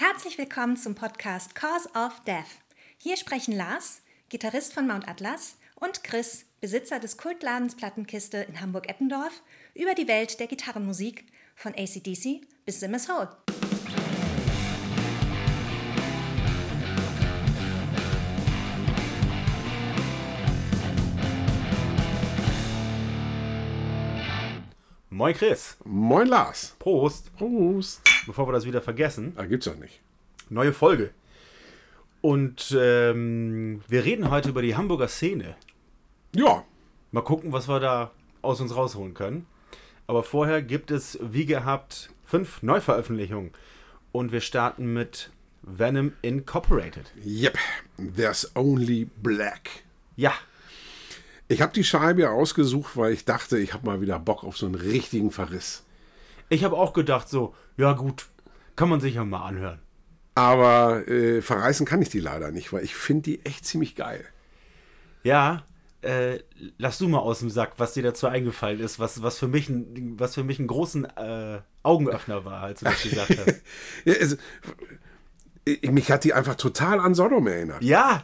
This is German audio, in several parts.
Herzlich willkommen zum Podcast Cause of Death. Hier sprechen Lars, Gitarrist von Mount Atlas, und Chris, Besitzer des Kultladens Plattenkiste in Hamburg-Eppendorf, über die Welt der Gitarrenmusik von ACDC bis Simmers Hole. Moin Chris. Moin Lars. Prost. Prost. Bevor wir das wieder vergessen. Ah, gibt's doch nicht. Neue Folge. Und ähm, wir reden heute über die Hamburger Szene. Ja. Mal gucken, was wir da aus uns rausholen können. Aber vorher gibt es, wie gehabt, fünf Neuveröffentlichungen. Und wir starten mit Venom Incorporated. Yep. There's only black. Ja. Ich habe die Scheibe ausgesucht, weil ich dachte, ich habe mal wieder Bock auf so einen richtigen Verriss. Ich habe auch gedacht, so, ja gut, kann man sich ja mal anhören. Aber äh, verreißen kann ich die leider nicht, weil ich finde die echt ziemlich geil. Ja, äh, lass du mal aus dem Sack, was dir dazu eingefallen ist, was, was, für, mich ein, was für mich einen großen äh, Augenöffner war, als du das gesagt hast. ja, also, mich hat die einfach total an Sodom erinnert. Ja,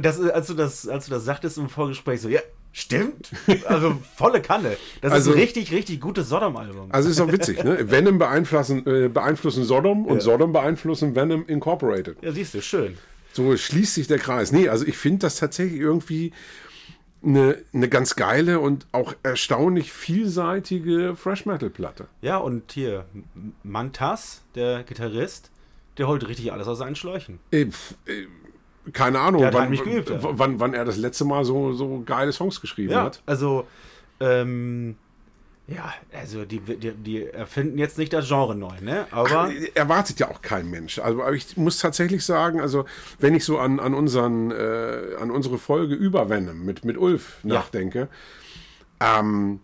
das, als, du das, als du das sagtest im Vorgespräch, so, ja, stimmt. Also volle Kanne. Das also, ist ein richtig, richtig gutes Sodom-Album. Also ist auch witzig, ne? Venom beeinflussen, äh, beeinflussen Sodom und ja. Sodom beeinflussen Venom Incorporated. Ja, siehst du, schön. So schließt sich der Kreis. Nee, also ich finde das tatsächlich irgendwie eine, eine ganz geile und auch erstaunlich vielseitige Fresh-Metal-Platte. Ja, und hier Mantas, der Gitarrist, der holt richtig alles aus seinen Schläuchen. Äh, äh, keine Ahnung, wann, geübt, ja. wann, wann, er das letzte Mal so, so geile Songs geschrieben ja, hat. Also, ähm, ja, also die, die, die, erfinden jetzt nicht das Genre neu, ne? Aber. Erwartet ja auch kein Mensch. Also, aber ich muss tatsächlich sagen, also, wenn ich so an, an, unseren, äh, an unsere Folge über Venom mit, mit Ulf ja. nachdenke, ähm,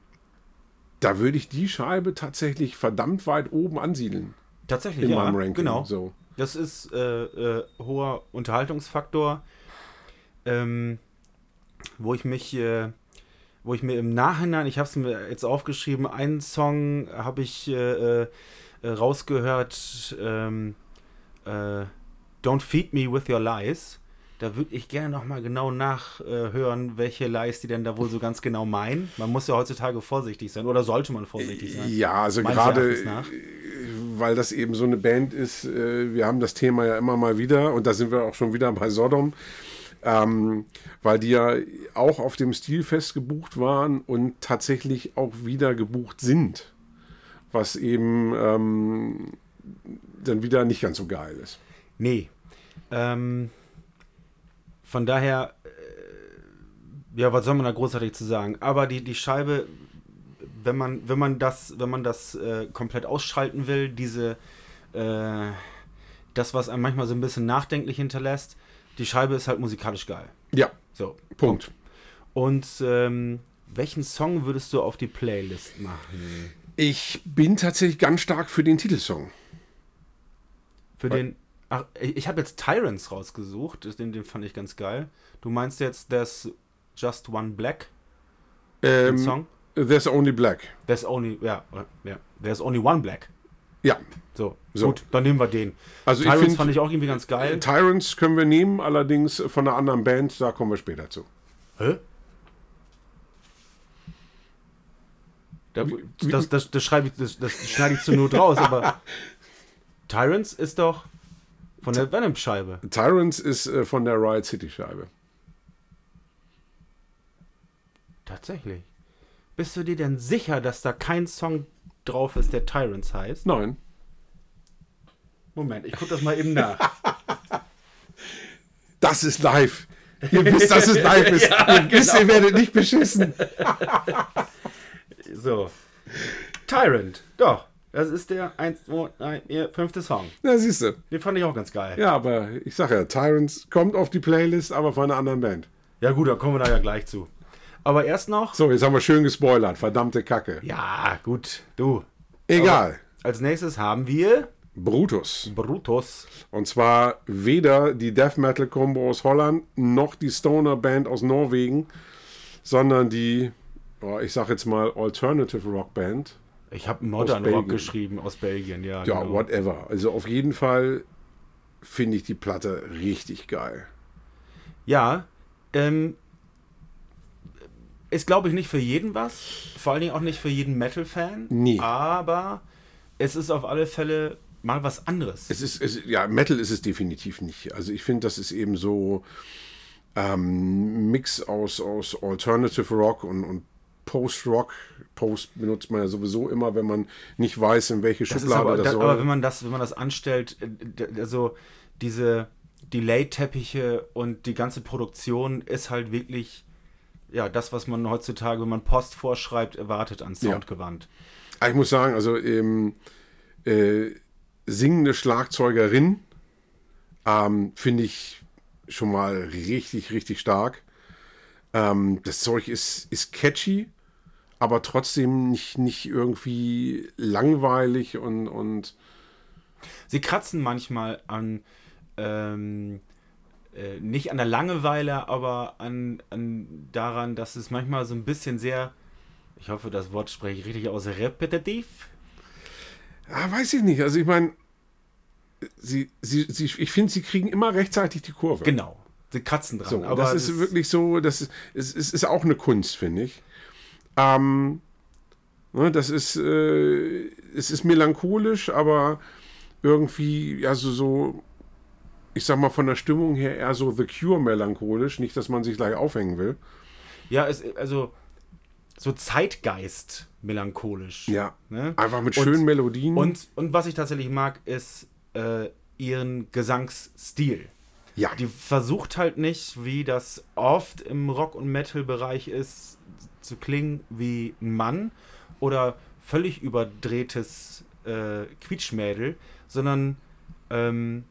da würde ich die Scheibe tatsächlich verdammt weit oben ansiedeln. Tatsächlich, in ja. meinem Ranking. Genau. So. Das ist äh, äh, hoher Unterhaltungsfaktor, ähm, wo ich mich, äh, wo ich mir im Nachhinein, ich habe es mir jetzt aufgeschrieben, einen Song habe ich äh, äh, rausgehört, ähm, äh, Don't Feed Me With Your Lies. Da würde ich gerne nochmal genau nachhören, welche Lies die denn da wohl so ganz genau meinen. Man muss ja heutzutage vorsichtig sein oder sollte man vorsichtig sein. Ja, also gerade weil das eben so eine Band ist, äh, wir haben das Thema ja immer mal wieder und da sind wir auch schon wieder bei Sodom, ähm, weil die ja auch auf dem Stilfest gebucht waren und tatsächlich auch wieder gebucht sind, was eben ähm, dann wieder nicht ganz so geil ist. Nee. Ähm, von daher, äh, ja, was soll man da großartig zu sagen? Aber die, die Scheibe wenn man, wenn man das, wenn man das äh, komplett ausschalten will, diese, äh, das, was einem manchmal so ein bisschen nachdenklich hinterlässt, die Scheibe ist halt musikalisch geil. Ja. So. Punkt. Und ähm, welchen Song würdest du auf die Playlist machen? Ich bin tatsächlich ganz stark für den Titelsong. Für Weil den. Ach, ich habe jetzt Tyrants rausgesucht, den, den fand ich ganz geil. Du meinst jetzt There's Just One Black? Ähm, Song? There's Only Black. There's Only, ja, ja. There's Only One Black. Ja. So, so. gut, dann nehmen wir den. Also Tyrants ich find, fand ich auch irgendwie ganz geil. Tyrants können wir nehmen, allerdings von einer anderen Band, da kommen wir später zu. Hä? Da, das, das, das, schreibe ich, das, das schneide ich zur Not raus, aber Tyrants ist doch von der Venom-Scheibe. Tyrants ist äh, von der Riot City-Scheibe. Tatsächlich. Bist du dir denn sicher, dass da kein Song drauf ist, der Tyrants heißt? Nein. Moment, ich gucke das mal eben nach. Das ist live. Ihr wisst, dass es live ist. ja, ihr genau. wisst, ihr werdet nicht beschissen. so. Tyrant. Doch. Das ist der 1, 2, 3, 4, fünfte Song. Ja, siehst du. Den fand ich auch ganz geil. Ja, aber ich sag ja, Tyrants kommt auf die Playlist, aber von einer anderen Band. Ja, gut, da kommen wir da ja gleich zu. Aber erst noch. So, jetzt haben wir schön gespoilert. Verdammte Kacke. Ja, gut. Du. Egal. Aber als nächstes haben wir. Brutus. Brutus. Und zwar weder die Death Metal Combo aus Holland noch die Stoner Band aus Norwegen, sondern die, ich sag jetzt mal, Alternative Rock Band. Ich habe Modern Rock geschrieben aus Belgien, ja. Ja, genau. whatever. Also auf jeden Fall finde ich die Platte richtig geil. Ja, ähm, ist glaube ich nicht für jeden was. Vor allen Dingen auch nicht für jeden Metal-Fan. Nee. Aber es ist auf alle Fälle mal was anderes. Es ist, es, ja, Metal ist es definitiv nicht. Also ich finde, das ist eben so ähm, Mix aus, aus Alternative Rock und, und Post-Rock. Post benutzt man ja sowieso immer, wenn man nicht weiß, in welche Das Schublade aber, das da, soll. aber wenn man das, wenn man das anstellt, äh, also diese Delay-Teppiche und die ganze Produktion ist halt wirklich ja das, was man heutzutage, wenn man Post vorschreibt, erwartet an Soundgewand. Ah, Ich muss sagen, also ähm, äh, singende Schlagzeugerin ähm, finde ich schon mal richtig, richtig stark. Ähm, das Zeug ist, ist catchy, aber trotzdem nicht, nicht irgendwie langweilig und, und Sie kratzen manchmal an ähm, äh, nicht an der Langeweile, aber an, an daran, dass es manchmal so ein bisschen sehr, ich hoffe, das Wort spreche ich richtig aus, repetitiv. ah, weiß ich nicht. Also ich meine, sie, sie, sie, ich finde, sie kriegen immer rechtzeitig die Kurve. Genau. Sie kratzen dran. So, aber das ist wirklich so, das ist, es, es ist auch eine Kunst, finde ich. Ähm, ne, das ist, äh, es ist melancholisch, aber irgendwie, ja, so, so, ich sag mal, von der Stimmung her eher so The Cure melancholisch. Nicht, dass man sich gleich aufhängen will. Ja, es, also so Zeitgeist melancholisch. Ja. Ne? Einfach mit Und- schönen Melodien. Und, und was ich tatsächlich mag, ist äh, ihren Gesangsstil. Ja, Die versucht halt nicht, wie das oft im Rock- und Metal-Bereich ist, zu klingen wie ein Mann oder völlig überdrehtes äh, Quietschmädel, sondern ähm,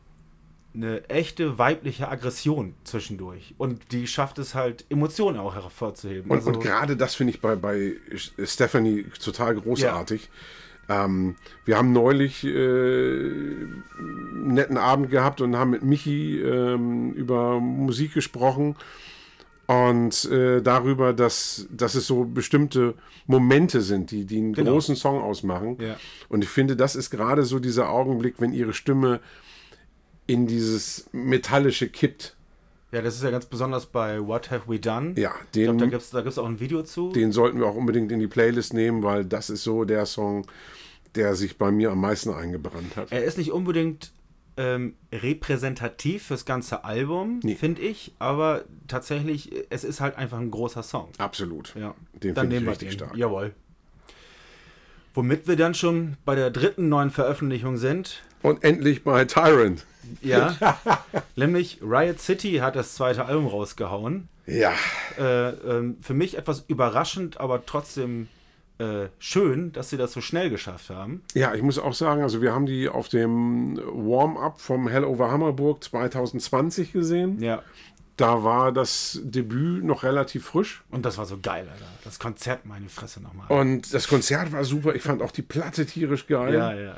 eine echte weibliche Aggression zwischendurch. Und die schafft es halt, Emotionen auch hervorzuheben. Und, Also- und gerade das finde ich bei, bei Stephanie total großartig. Ähm, wir haben neulich äh, einen netten Abend gehabt und haben mit Michi ähm, über Musik gesprochen und äh, darüber, dass, dass es so bestimmte Momente sind, die, die einen Genau. großen Song ausmachen. Ja. Und ich finde, das ist gerade so dieser Augenblick, wenn ihre Stimme in dieses Metallische kippt. Ja, das ist ja ganz besonders bei What Have We Done. Ja, ich den, glaube, da gibt es da gibt's auch ein Video zu. den sollten wir auch unbedingt in die Playlist nehmen, weil das ist so der Song, der sich bei mir am meisten eingebrannt hat. Er ist nicht unbedingt ähm, repräsentativ fürs ganze Album, Nee. finde ich, aber tatsächlich, es ist halt einfach ein großer Song. Absolut. Ja, Den dann finde ich nehmen wir richtig den. stark. Jawohl. Womit wir dann schon bei der dritten neuen Veröffentlichung sind. Und endlich bei Tyrant. Ja, nämlich Riot City hat das zweite Album rausgehauen. Ja, Äh, ähm, für mich etwas überraschend, aber trotzdem äh, schön, dass sie das so schnell geschafft haben. ja, ich muss auch sagen, also wir haben die auf dem Warm-up vom Hell over Hammerburg 2020 gesehen. Ja. Da war das Debüt noch relativ frisch. Und das war so geil, Alter. Das Konzert, meine Fresse nochmal. Und das Konzert war super. Ich fand auch die Platte tierisch geil. Ja, ja, ja.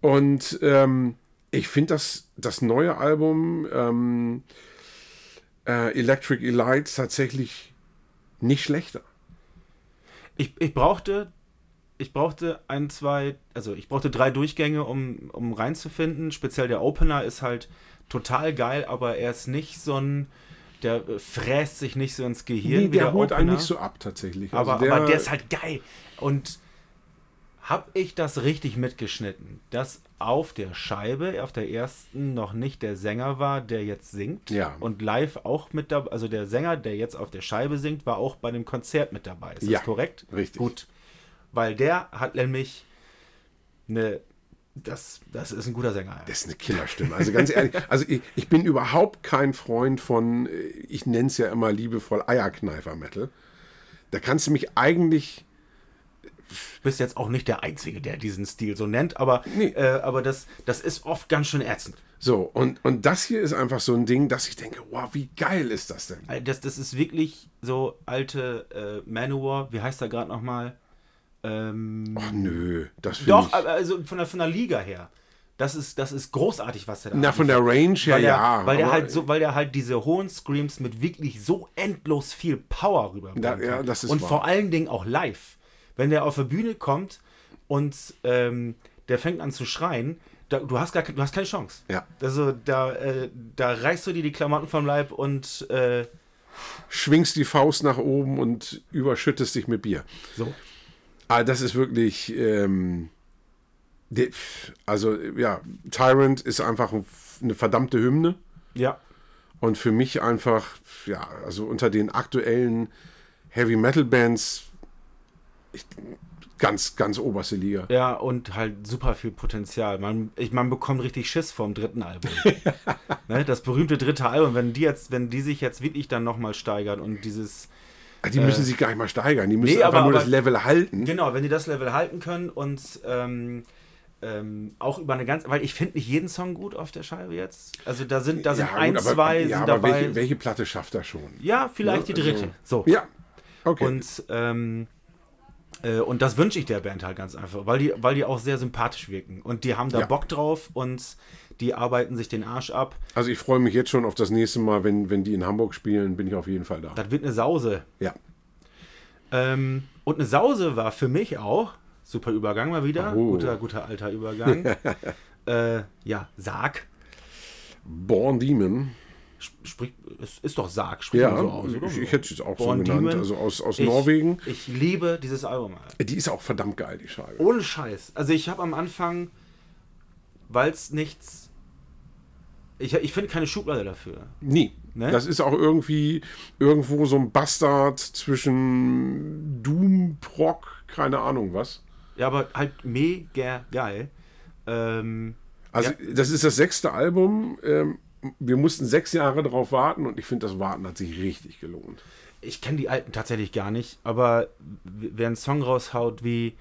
Und ähm, ich finde das, das neue Album ähm, äh, Electric Elite tatsächlich nicht schlechter. Ich, ich brauchte, ich brauchte ein, zwei, also ich brauchte drei Durchgänge, um, um reinzufinden. Speziell der Opener ist halt total geil, aber er ist nicht so ein, der fräst sich nicht so ins Gehirn Nee, der der holt einen Opener. nicht so ab tatsächlich. aber, Also aber der ist halt geil. Und habe ich das richtig mitgeschnitten, dass auf der Scheibe, auf der ersten, noch nicht der Sänger war, der jetzt singt. Ja. Und live auch mit dabei, also der Sänger, der jetzt auf der Scheibe singt, war auch bei dem Konzert mit dabei. Ist Ja, das korrekt? richtig. Gut. Weil der hat nämlich eine, das, das ist ein guter Sänger. Das ist eine Killerstimme. Also ganz ehrlich, also ich, ich bin überhaupt kein Freund von, äh, ich nenne es ja immer liebevoll Eierkneifer-Metal. Da kannst du mich eigentlich, bist jetzt auch nicht der Einzige, der diesen Stil so nennt, aber, Nee. äh, aber das, das ist oft ganz schön ätzend. so, und, und das hier ist einfach so ein Ding, dass ich denke, wow, wie geil ist das denn? Äh, Das, das ist wirklich so alte äh, Manowar, wie heißt er gerade nochmal? Ähm, Ach nö, das finde doch, ich... aber also von der, von der Liga her. Das ist, das ist großartig, was er da Na, von der Range her, weil der, ja. weil der halt so, weil der halt diese hohen Screams mit wirklich so endlos viel Power rüberbringt. Da- ja, das ist und wahr. vor allen Dingen auch live. Wenn der auf der Bühne kommt und ähm, der fängt an zu schreien, da, du, hast gar, du hast keine Chance. Ja. Also da, äh, da reißt du dir die Klamotten vom Leib und äh, Schwingst die Faust nach oben und überschüttest dich mit Bier. so. Ah, das ist wirklich. Ähm, also, ja, Tyrant ist einfach ein- eine verdammte Hymne. Ja. Und für mich einfach, ja, also unter den aktuellen Heavy Metal Bands ganz, ganz oberste Liga. Ja, und halt super viel Potenzial. Man, ich, man bekommt richtig Schiss vom dritten Album. ne, das berühmte dritte Album, wenn die jetzt, wenn die sich jetzt wirklich dann nochmal steigern und dieses, Die müssen sich gar nicht mal steigern, die müssen Äh. Nee, einfach aber- nur aber- das Level halten. genau, wenn die das Level halten können und ähm, ähm, auch über eine ganz, weil ich finde nicht jeden Song gut auf der Scheibe jetzt. Also da sind, da sind Ja, ein, gut, aber- zwei ja, sind aber dabei. welche, welche Platte schafft er schon? ja, vielleicht Ja, die dritte. also- so. Ja, okay. Und, ähm, äh, und das wünsche ich der Band halt ganz einfach, weil die, weil die auch sehr sympathisch wirken. Und die haben da Ja. Bock drauf und die arbeiten sich den Arsch ab. also ich freue mich jetzt schon auf das nächste Mal, wenn, wenn die in Hamburg spielen, bin ich auf jeden Fall da. Das wird eine Sause. Ja. Ähm, und eine Sause war für mich auch, super Übergang mal wieder, Oh. guter, guter alter Übergang. äh, ja, Sarg. Born Demon. Sprich, es ist doch Sarg, spricht Ja, so aus, oder? ich, ich hätte es auch Born so genannt. Demon. Also aus, aus Ich- Norwegen. Ich liebe dieses Album. Alter. Die ist auch verdammt geil, die Scheibe. Ohne Scheiß. Also ich habe am Anfang, weil es nichts. Ich, ich finde keine Schublade dafür. Nie. Ne? Das ist auch irgendwie irgendwo so ein Bastard zwischen Doom, Proc, keine Ahnung was. Ja, aber halt mega geil. Ähm, Also Ja. das ist das sechste Album. Ähm, wir mussten sechs Jahre darauf warten und ich finde, das Warten hat sich richtig gelohnt. ich kenne die alten tatsächlich gar nicht, aber wer einen Song raushaut wie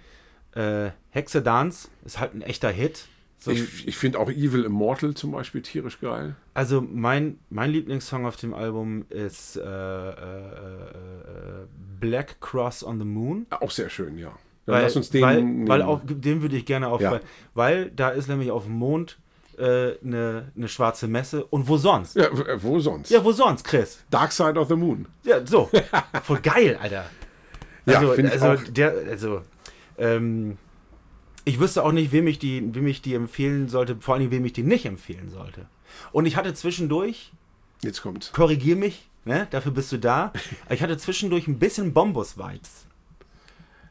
äh, Hexe Dance, ist halt ein echter Hit. So ein, Ich, ich finde auch Evil Immortal zum Beispiel tierisch geil. also mein, mein Lieblingssong auf dem Album ist äh, äh, äh, Black Cross on the Moon. Auch sehr schön, ja. Dann Weil, lass uns den weil, weil auf, den würde ich gerne auf, Ja. weil, weil da ist nämlich auf dem Mond eine äh, ne, ne schwarze Messe und wo sonst? ja, wo sonst? Ja, wo sonst, Chris? Dark Side of the Moon. Ja, so. Voll geil, Alter. Ja, Also, ich also, auch. der, also, ähm, ich wüsste auch nicht, wem ich, die, wem ich die empfehlen sollte, vor allem wem ich die nicht empfehlen sollte. Und ich hatte zwischendurch, Jetzt kommt. korrigier mich, ne, dafür bist du da, ich hatte zwischendurch ein bisschen Bombus-Vibes.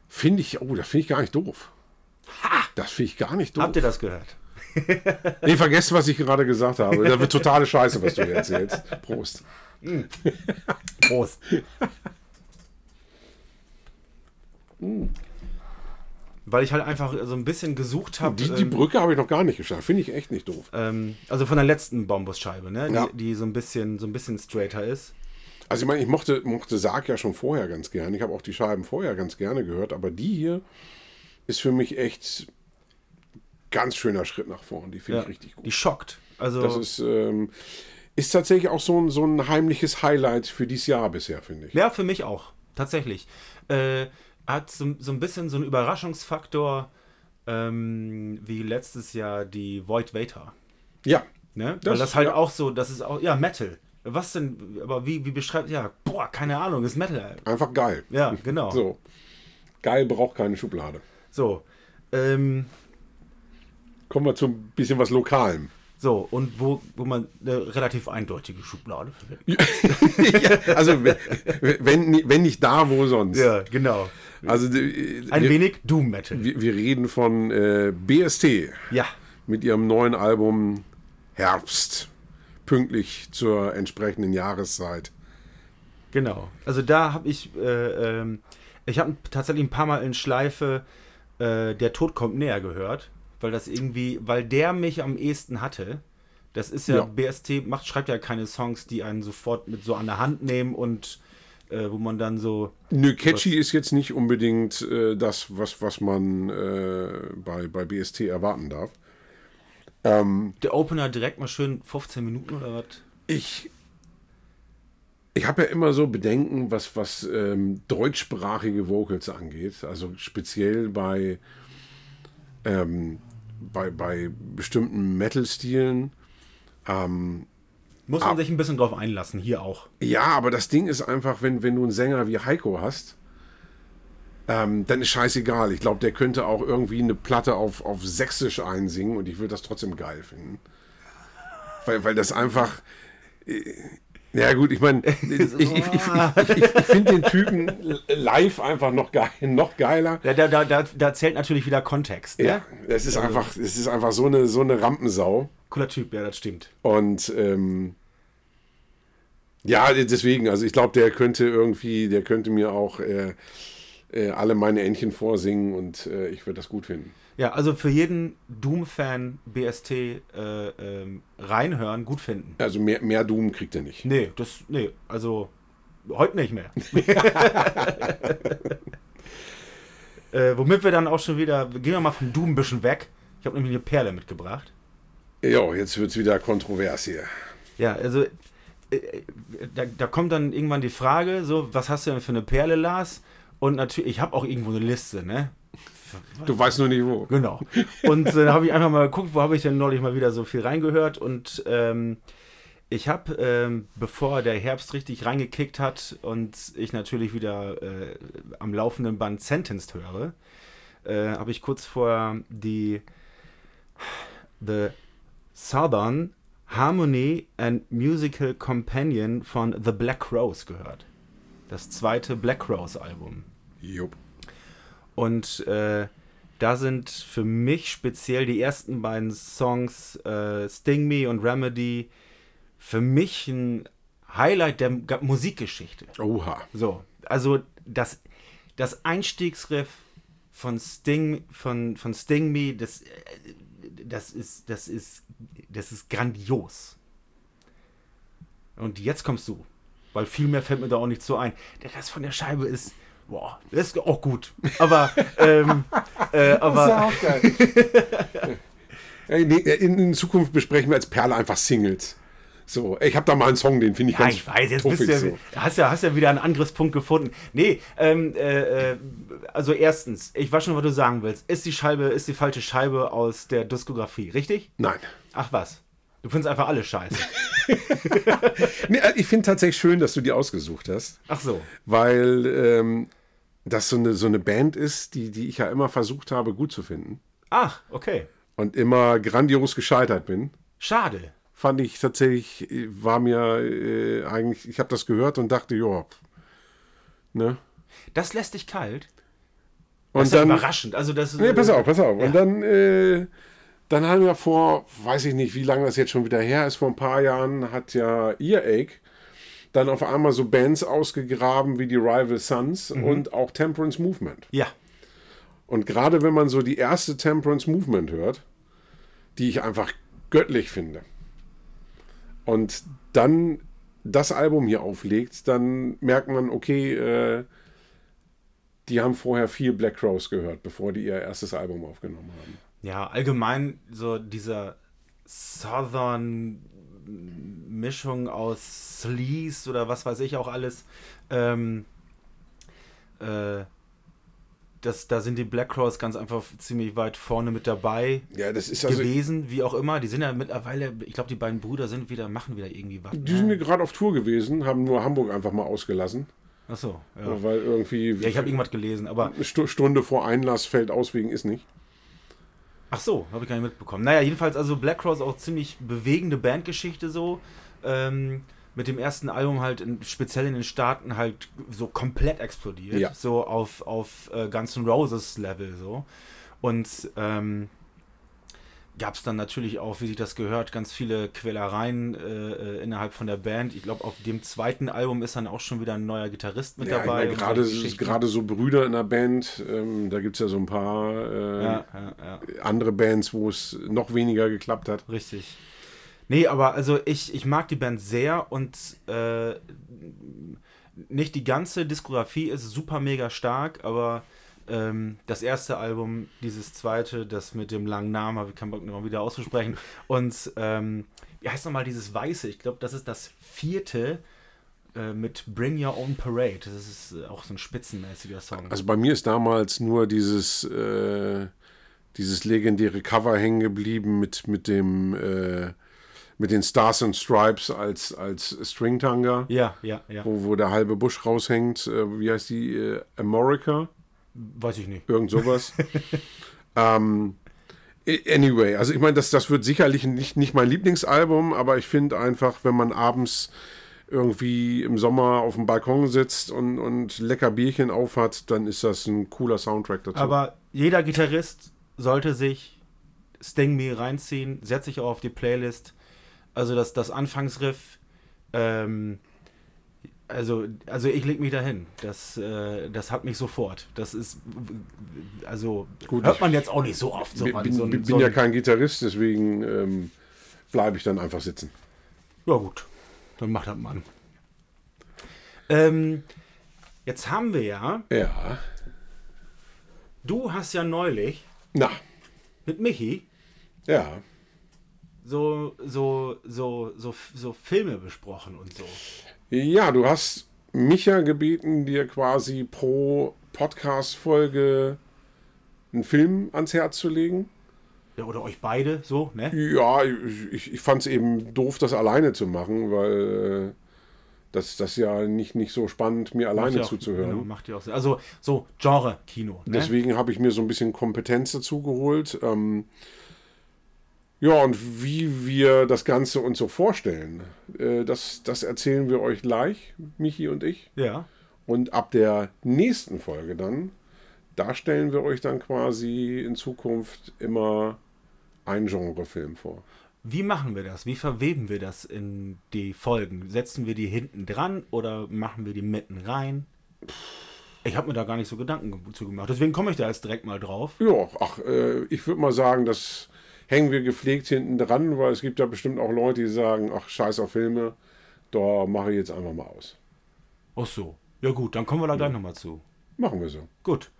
Finde ich, oh, das finde ich gar nicht doof. Das finde ich gar nicht doof. Habt ihr das gehört? Nee, vergesst, was ich gerade gesagt habe. Das wird totale Scheiße, was du hier erzählst. Prost. Prost. Weil ich halt einfach so ein bisschen gesucht habe. Die, die Brücke habe ich noch gar nicht geschafft. Finde ich echt nicht doof. ähm, also von der letzten Bombus-Scheibe, ne? Ja. Die, die so ein bisschen, so ein bisschen straighter ist. Also ich meine, ich mochte, mochte Sarg ja schon vorher ganz gerne. Ich habe auch die Scheiben vorher ganz gerne gehört. Aber die hier ist für mich echt ganz schöner Schritt nach vorn. Die finde Ja, ich richtig gut. Die schockt. Also Das ist, ähm, ist tatsächlich auch so ein, so ein heimliches Highlight für dieses Jahr bisher, finde ich. ja für mich auch tatsächlich. Äh, hat so, so ein bisschen so einen Überraschungsfaktor ähm, wie letztes Jahr die Void Vator. Ja. Ne? Das- Weil das halt ja. auch so, das ist auch ja Metal. Was denn? Aber wie wie beschreibt ja? Boah, keine Ahnung, ist Metal. Einfach geil. Ja, genau. So. So. Geil braucht keine Schublade. Ähm, Kommen wir zu ein bisschen was Lokalem. so, und wo, wo man eine relativ eindeutige Schublade findet. ja, also wenn, wenn, wenn nicht da, wo sonst. Ja, genau. Also äh, Ein wir, wenig Doom Metal. wir, wir reden von äh, BST Ja. mit ihrem neuen Album Herbst. Pünktlich zur entsprechenden Jahreszeit. Genau. Also da habe ich, äh, ähm, ich habe tatsächlich ein paar Mal in Schleife äh, Der Tod kommt näher gehört, weil das irgendwie, weil der mich am ehesten hatte. Das ist ja, Ja. BST macht, schreibt ja keine Songs, die einen sofort mit so an der Hand nehmen und äh, wo man dann so, Nö, catchy ist jetzt nicht unbedingt äh, das, was, was man äh, bei, bei BST erwarten darf. der Opener direkt mal schön 15 Minuten oder was? Ich, ich habe ja immer so Bedenken, was, was ähm, deutschsprachige Vocals angeht. Also speziell bei, ähm, bei, bei bestimmten Metal-Stilen. Muss man sich ein bisschen drauf einlassen, hier auch. Ja, aber das Ding ist einfach, wenn, wenn du einen Sänger wie Heiko hast, ähm, dann ist scheißegal. Ich glaube, der könnte auch irgendwie eine Platte auf, auf Sächsisch einsingen und ich würde das trotzdem geil finden. Weil, weil das einfach. Ja gut, ich meine, ich, ich, ich, ich finde den Typen live einfach noch, geil, noch geiler. Da, da, da, da zählt natürlich wieder Kontext. Ne? Ja, es ist einfach, es ist einfach so eine, so eine Rampensau. Cooler Typ, ja, das stimmt. Und ähm, ja, deswegen, also ich glaube, der könnte irgendwie, der könnte mir auch äh, äh, alle meine Entchen vorsingen und äh, ich würde das gut finden. Ja, also für jeden Doom-Fan BST äh, ähm, reinhören, gut finden. Also mehr, mehr Doom kriegt er nicht. Nee, das, nee, also heute nicht mehr. äh, womit wir dann auch schon wieder, gehen wir mal vom Doom ein bisschen weg. Ich habe nämlich eine Perle mitgebracht. Ja, jetzt wird es wieder kontrovers hier. Ja, also äh, da, da kommt dann irgendwann die Frage, so, was hast du denn für eine Perle, Lars? Und natürlich, ich habe auch irgendwo eine Liste, ne? Du weißt nur nicht wo. Genau. Und äh, habe ich einfach mal geguckt, wo habe ich denn neulich mal wieder so viel reingehört. Und ähm, ich habe, ähm, bevor der Herbst richtig reingekickt hat und ich natürlich wieder äh, am laufenden Band Sentenced höre, äh, habe ich kurz vor die The Southern Harmony and Musical Companion von The Black Rose gehört. Das zweite Black Rose Album. Jupp. Und äh, da sind für mich speziell die ersten beiden Songs äh, Sting Me und Remedy für mich ein Highlight der Musikgeschichte. Oha. So, also das, das Einstiegsriff von Sting, von, von Sting Me, das, äh, das, ist, das, ist, das ist grandios. Und jetzt kommst du, weil viel mehr fällt mir da auch nicht so ein. Das von der Scheibe ist Boah, das ist auch gut. Aber, ähm, äh, aber. Das ist ja auch geil. in, in, Zukunft besprechen wir als Perle einfach Singles. So, ich habe da mal einen Song, den finde ich ja, ganz ich weiß, jetzt bist du ja, so. hast, ja, hast ja wieder einen Angriffspunkt gefunden. Nee, ähm, äh, äh, also erstens, ich weiß schon, was du sagen willst. Ist die Scheibe, ist die falsche Scheibe aus der Diskografie, richtig? Nein. Ach was. Du findest einfach alles scheiße. nee, äh, ich finde tatsächlich schön, dass du die ausgesucht hast. Ach so. Weil ähm, das so eine, so eine Band ist, die, die ich ja immer versucht habe, gut zu finden. Ach, okay. Und immer grandios gescheitert bin. Schade. Fand ich tatsächlich, war mir äh, eigentlich, ich habe das gehört und dachte, ja, ne? Das lässt dich kalt. Und das ist dann, ja überraschend. Also das, nee, pass auf, pass auf. Ja. Und dann äh, dann haben wir vor, weiß ich nicht, wie lange das jetzt schon wieder her ist, vor ein paar Jahren hat ja Earache dann auf einmal so Bands ausgegraben wie die Rival Sons mhm. und auch Temperance Movement. Ja. Und gerade wenn man so die erste Temperance Movement hört, die ich einfach göttlich finde, und dann das Album hier auflegt, dann merkt man, okay, äh, die haben vorher viel Black Rose gehört, bevor die ihr erstes Album aufgenommen haben. Ja, allgemein so dieser Southern Mischung aus Sleaze oder was weiß ich auch alles. Ähm, äh, das, da sind die Black Cross ganz einfach ziemlich weit vorne mit dabei ja, das ist also gewesen, wie auch immer. Die sind ja mittlerweile, ich glaube, die beiden Brüder sind wieder, machen wieder irgendwie was. Die sind ja gerade auf Tour gewesen, haben nur Hamburg einfach mal ausgelassen. Ach so, ja. Weil irgendwie. Ja, ich habe irgendwas gelesen, aber. Eine Stunde vor Einlass fällt aus wegen ist nicht. Ach so, habe ich gar nicht mitbekommen. Naja, jedenfalls also Black Cross auch ziemlich bewegende Bandgeschichte so. Ähm, mit dem ersten Album halt in, speziell in den Staaten halt so komplett explodiert. Ja. So auf, auf äh, Guns N' Roses Level so. Und ähm, gab es dann natürlich auch, wie sich das gehört, ganz viele Quälereien äh, äh innerhalb von der Band. Ich glaube, auf dem zweiten Album ist dann auch schon wieder ein neuer Gitarrist mit ja, dabei. Ja, gerade gerade so Brüder in der Band, ähm, da gibt es ja so ein paar äh, ja, andere Bands, wo es noch weniger geklappt hat. Richtig. Nee, aber also ich, ich mag die Band sehr und äh, nicht die ganze Diskografie ist super mega stark, aber ähm, das erste Album, dieses zweite, das mit dem langen Namen, habe ich keinen Bock noch wieder auszusprechen. Und ähm, wie heißt nochmal dieses Weiße? Ich glaube, das ist das vierte äh, mit Bring Your Own Parade. Das ist äh, auch so ein spitzenmäßiger Song. Also bei mir ist damals nur dieses, äh, dieses legendäre Cover hängen geblieben mit, mit dem äh, mit den Stars and Stripes als, als Stringtanga. Ja, ja, ja. Wo, wo der halbe Busch raushängt. Äh, wie heißt die? America? Weiß ich nicht. Irgend sowas. ähm, anyway, also ich meine, das, das wird sicherlich nicht, nicht mein Lieblingsalbum, aber ich finde einfach, wenn man abends irgendwie im Sommer auf dem Balkon sitzt und, und lecker Bierchen aufhat, dann ist das ein cooler Soundtrack dazu. Aber jeder Gitarrist sollte sich Sting Me reinziehen, setzt sich auch auf die Playlist. Also das, das Anfangsriff, ähm, also, also ich leg mich dahin. Das, äh, das hat mich sofort. Das ist, also Gut, hört man jetzt auch nicht so oft. So, bin, bin, so, bin so ja kein Gitarrist, deswegen ähm, bleibe ich dann einfach sitzen. Ja gut, dann macht das Mann. Ähm, jetzt haben wir ja, Ja. du hast ja neulich Na, mit Michi ja. so, so, so, so, so Filme besprochen und so. Ja, du hast mich ja gebeten, dir quasi pro Podcast-Folge einen Film ans Herz zu legen. Ja, oder euch beide, so, ne? Ja, ich, ich, fand es eben doof, das alleine zu machen, weil äh, das, das ja nicht, nicht so spannend, mir alleine Macht ja auch- zuzuhören. Genau, macht ja auch Sinn. Also so Genre-Kino. Ne? Deswegen habe ich mir so ein bisschen Kompetenz dazu geholt. Ähm, ja, und wie wir das Ganze uns so vorstellen, äh, das, das erzählen wir euch gleich, Michi und ich. Ja. Und ab der nächsten Folge dann, da stellen wir euch dann quasi in Zukunft immer einen Genrefilm vor. Wie machen wir das? Wie verweben wir das in die Folgen? Setzen wir die hinten dran oder machen wir die mitten rein? Ich habe mir da gar nicht so Gedanken ge- zu gemacht. Deswegen komme ich da jetzt direkt mal drauf. Ja, ach, äh, ich würde mal sagen, das hängen wir gepflegt hinten dran, weil es gibt ja bestimmt auch Leute, die sagen, ach, scheiß auf Filme, da mache ich jetzt einfach mal aus. Ach so. Ja gut, dann kommen wir da gleich nochmal zu. Machen wir so. Gut.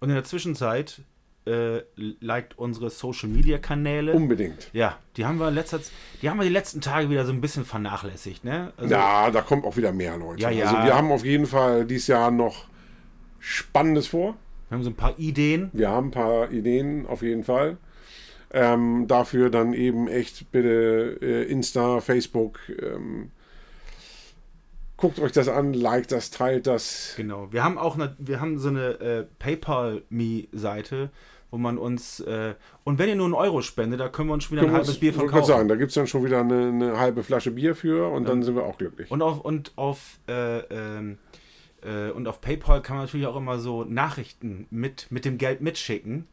Und in der Zwischenzeit äh, liked unsere Social Media Kanäle. Unbedingt. ja, die haben wir letzter die haben wir die letzten Tage wieder so ein bisschen vernachlässigt, ne? Also, Ja, da kommt auch wieder mehr Leute. Ja, ja. Also wir haben auf jeden Fall dieses Jahr noch Spannendes vor. Wir haben so ein paar Ideen. Wir haben ein paar Ideen auf jeden Fall. Ähm, dafür dann eben echt bitte äh, Insta, Facebook. Ähm, guckt euch das an, liked das, teilt das. Genau. Wir haben auch eine, wir haben so eine äh, PayPal-Me-Seite, wo man uns äh, und wenn ihr nur einen Euro spendet, da können wir uns schon wieder ein halbes Bier von wollte gerade kaufen. sagen, da gibt es dann schon wieder eine, eine halbe Flasche Bier für und dann sind wir auch glücklich. Und auf und auf äh, ähm, äh, und auf PayPal kann man natürlich auch immer so Nachrichten mit mit dem Geld mitschicken,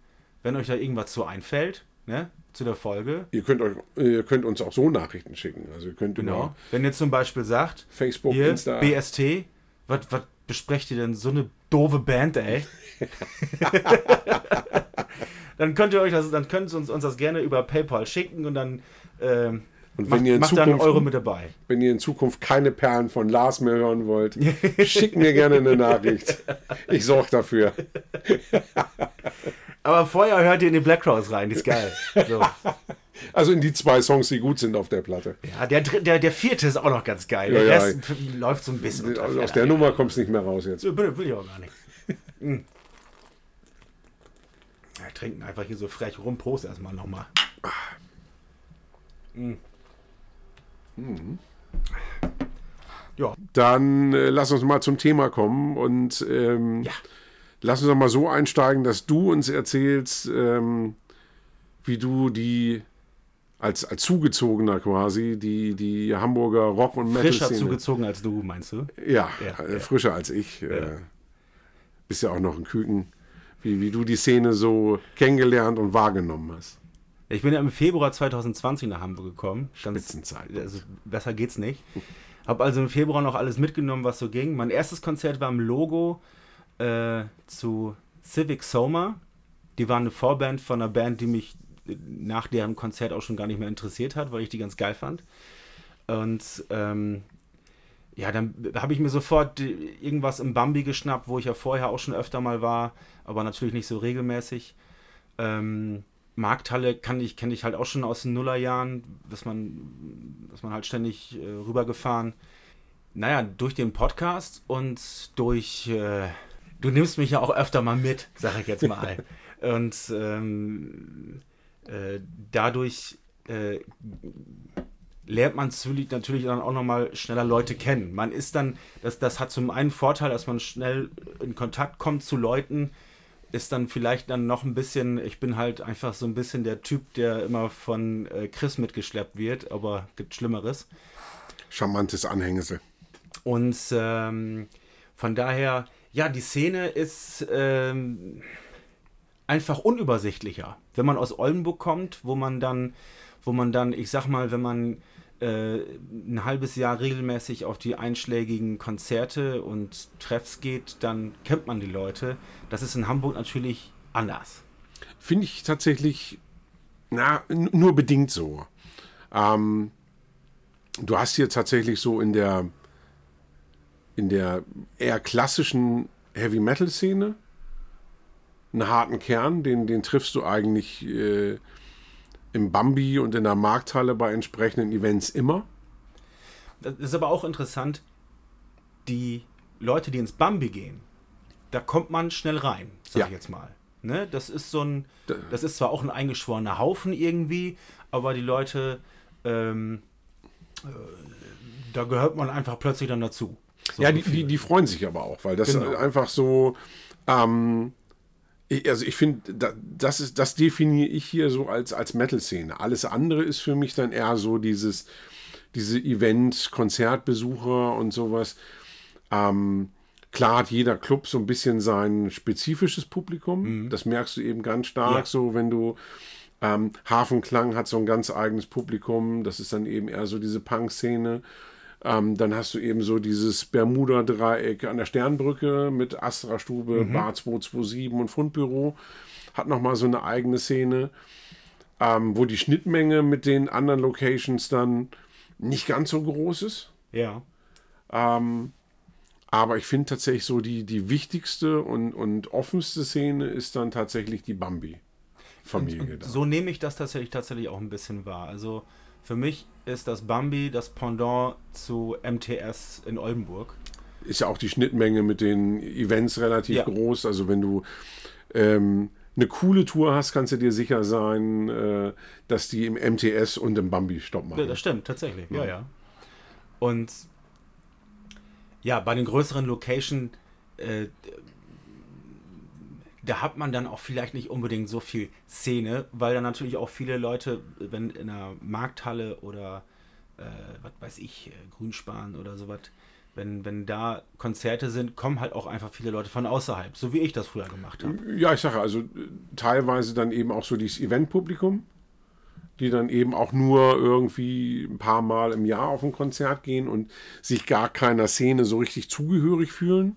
wenn euch da irgendwas so einfällt, ne, zu der Folge. Ihr könnt, euch, ihr könnt uns auch so Nachrichten schicken. Also ihr könnt Genau. Wenn ihr zum Beispiel sagt, Facebook, hier Insta. BST, was besprecht ihr denn so eine doofe Band, ey? dann könnt ihr euch das, dann könnt ihr uns, uns das gerne über PayPal schicken und dann ähm, Und macht, wenn ihr in macht da einen Zukunft- Euro mit dabei. Wenn ihr in Zukunft keine Perlen von Lars mehr hören wollt, schickt mir gerne eine Nachricht. Ich sorge dafür. Aber vorher hört ihr in die Black Crowes rein, die ist geil. So. Also in die zwei Songs, die gut sind auf der Platte. Ja, der, der, der vierte ist auch noch ganz geil. Ja, der ja. Rest läuft so ein bisschen Aus Feder. der Nummer kommst du nicht mehr raus jetzt. Will, will ich auch gar nicht. Hm. Ja, trinken einfach hier so frech rum. Prost erstmal nochmal. Ja, Dann äh, lass uns mal zum Thema kommen und ähm, Ja. Lass uns doch mal so einsteigen, dass du uns erzählst, ähm, wie du die als, als Zugezogener quasi die, die Hamburger Rock- und frischer Metal-Szene. zugezogen als du, meinst du? Ja, Ja, äh, ja. frischer als ich. Äh, bist ja auch noch ein Küken. Wie, wie du die Szene so kennengelernt und wahrgenommen hast. Ich bin ja im Februar 2020 nach Hamburg gekommen. Spitzenzeit. Also besser geht's nicht. Hab also im Februar noch alles mitgenommen, was so ging. Mein erstes Konzert war im Logo äh, zu Civic Soma. Die waren eine Vorband von einer Band, die mich nach deren Konzert auch schon gar nicht mehr interessiert hat, weil ich die ganz geil fand. Und ähm, ja, dann habe ich mir sofort irgendwas im Bambi geschnappt, wo ich ja vorher auch schon öfter mal war, aber natürlich nicht so regelmäßig. Ähm, Markthalle kann ich, kenne ich halt auch schon aus den Nullerjahren, dass man, dass man halt ständig äh, rübergefahren. Naja, durch den Podcast und durch, äh, du nimmst mich ja auch öfter mal mit, sag ich jetzt mal. und ähm, äh, dadurch äh, lernt man natürlich natürlich dann auch nochmal schneller Leute kennen. Man ist dann, das, das hat zum einen Vorteil, dass man schnell in Kontakt kommt zu Leuten ist dann vielleicht dann noch ein bisschen, ich bin halt einfach so ein bisschen der Typ, der immer von äh, Chris mitgeschleppt wird, aber gibt Schlimmeres. Charmantes Anhängsel. Und ähm, von daher, ja, die Szene ist ähm, einfach unübersichtlicher. Wenn man aus Oldenburg kommt, wo man dann, wo man dann, ich sag mal, wenn man äh, ein halbes Jahr regelmäßig auf die einschlägigen Konzerte und Treffs geht, dann kennt man die Leute. Das ist in Hamburg natürlich anders. Finde ich tatsächlich, na, nur bedingt so. Ähm, du hast hier tatsächlich so in der, in der eher klassischen Heavy Metal Szene einen harten Kern, den, den triffst du eigentlich äh, im Bambi und in der Markthalle bei entsprechenden Events immer. Das ist aber auch interessant, die Leute, die ins Bambi gehen, da kommt man schnell rein, sag ja. ich jetzt mal. Ne? Das ist so ein, das ist zwar auch ein eingeschworener Haufen irgendwie, aber die Leute, ähm, äh, da gehört man einfach plötzlich dann dazu. So ja, die, die, die, freuen sich aber auch, weil das genau. einfach so, ähm, also ich finde, das ist, das definiere ich hier so als, als Metal-Szene. Alles andere ist für mich dann eher so dieses, diese Event, Konzertbesucher und sowas. Ähm, klar hat jeder Club so ein bisschen sein spezifisches Publikum. Mhm. Das merkst du eben ganz stark, ja. so wenn du ähm, Hafenklang hat so ein ganz eigenes Publikum. Das ist dann eben eher so diese Punk-Szene. Ähm, dann hast du eben so dieses Bermuda-Dreieck an der Sternbrücke mit Astra-Stube, mhm. Bar 227 und Fundbüro. Hat nochmal so eine eigene Szene, ähm, wo die Schnittmenge mit den anderen Locations dann nicht ganz so groß ist. Ja. Ähm, aber ich finde tatsächlich so die, die wichtigste und, und offenste Szene ist dann tatsächlich die Bambi-Familie. So nehme ich das tatsächlich, tatsächlich auch ein bisschen wahr. Also für mich ist das Bambi das Pendant zu MTS in Oldenburg. Ist ja auch die Schnittmenge mit den Events relativ ja. groß. Also wenn du ähm, eine coole Tour hast, kannst du dir sicher sein, äh, dass die im MTS und im Bambi Stopp machen. Ja, das stimmt, tatsächlich. Ja, ja. ja. Und ja, bei den größeren Locations äh, da hat man dann auch vielleicht nicht unbedingt so viel Szene, weil dann natürlich auch viele Leute, wenn in einer Markthalle oder äh, was weiß ich, äh, Grünspan oder sowas, wenn, wenn da Konzerte sind, kommen halt auch einfach viele Leute von außerhalb, so wie ich das früher gemacht habe. Ja, ich sage also teilweise dann eben auch so dieses Eventpublikum, die dann eben auch nur irgendwie ein paar Mal im Jahr auf ein Konzert gehen und sich gar keiner Szene so richtig zugehörig fühlen.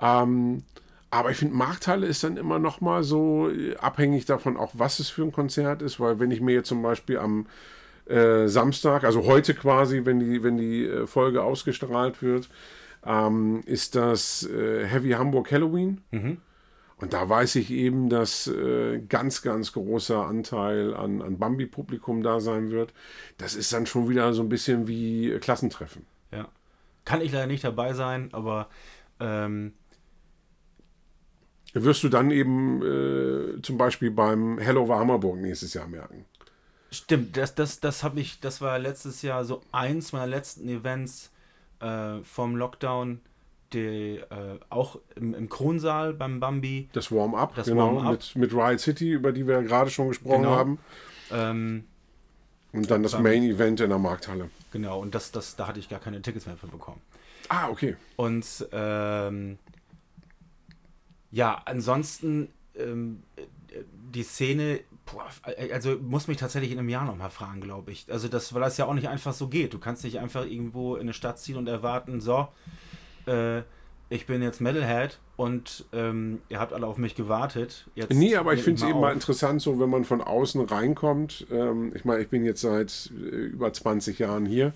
Ähm, aber ich finde, Markthalle ist dann immer noch mal so äh, abhängig davon, auch was es für ein Konzert ist, weil wenn ich mir jetzt zum Beispiel am äh, Samstag, also heute quasi, wenn die, wenn die äh, Folge ausgestrahlt wird, ähm, ist das äh, Heavy Hamburg Halloween. Mhm. Und da weiß ich eben, dass äh, ganz, ganz großer Anteil an, an Bambi-Publikum da sein wird. Das ist dann schon wieder so ein bisschen wie äh, Klassentreffen. Ja. Kann ich leider nicht dabei sein, aber ähm, wirst du dann eben äh, zum Beispiel beim Hello Hammerburg nächstes Jahr merken. Stimmt, das, das, das habe ich, das war letztes Jahr so eins meiner letzten Events äh, vom Lockdown, die, äh, auch im, im, Kronsaal beim Bambi. Das Warm-up, genau, Warm mit, mit Riot City, über die wir ja gerade schon gesprochen genau. haben. Ähm, und dann das Main Event in der Markthalle. Genau, und das, das, da hatte ich gar keine Tickets mehr für bekommen. Ah, okay. Und ähm, ja, ansonsten ähm, die Szene, boah, also muss mich tatsächlich in einem Jahr nochmal fragen, glaube ich. Also das, weil das ja auch nicht einfach so geht. Du kannst nicht einfach irgendwo in eine Stadt ziehen und erwarten, so, äh, ich bin jetzt Metalhead und ähm, ihr habt alle auf mich gewartet. Jetzt nee, aber ich finde es eben mal interessant, so wenn man von außen reinkommt. Ähm, ich meine, ich bin jetzt seit äh, über 20 Jahren hier.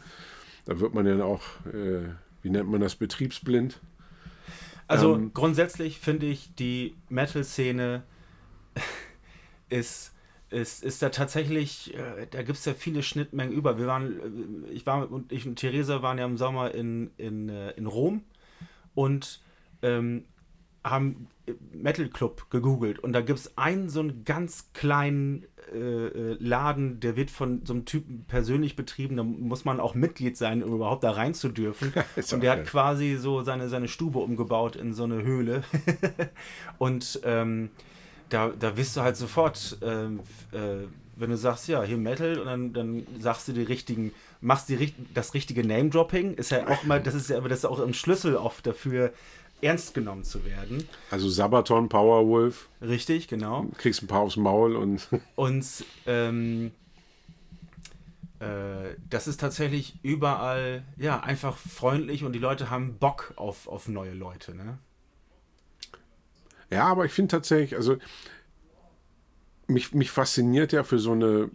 Da wird man ja auch, äh, wie nennt man das, betriebsblind. Also ähm, grundsätzlich finde ich, die Metal-Szene ist, ist, ist da tatsächlich, äh, da gibt es ja viele Schnittmengen über. Wir waren, äh, ich war und ich und Theresa waren ja im Sommer in, in, äh, in Rom und ähm, haben Metal Club gegoogelt und da gibt es einen so einen ganz kleinen äh, äh, Laden, der wird von so einem Typen persönlich betrieben, da muss man auch Mitglied sein, um überhaupt da rein zu dürfen. und der hat quasi so seine, seine Stube umgebaut in so eine Höhle. und ähm, da, da bist du halt sofort, ähm, äh, wenn du sagst, ja, hier Metal und dann, dann sagst du die richtigen, machst die, das richtige Name-Dropping, ist ja auch mal, das ist ja aber das ist auch ein Schlüssel oft dafür, ernst genommen zu werden. Also Sabaton, Powerwolf. Richtig, genau. Kriegst ein paar aufs Maul und. und ähm, äh, das ist tatsächlich überall, ja, einfach freundlich und die Leute haben Bock auf, auf neue Leute, ne? Ja, aber ich finde tatsächlich, also mich, mich fasziniert ja für so eine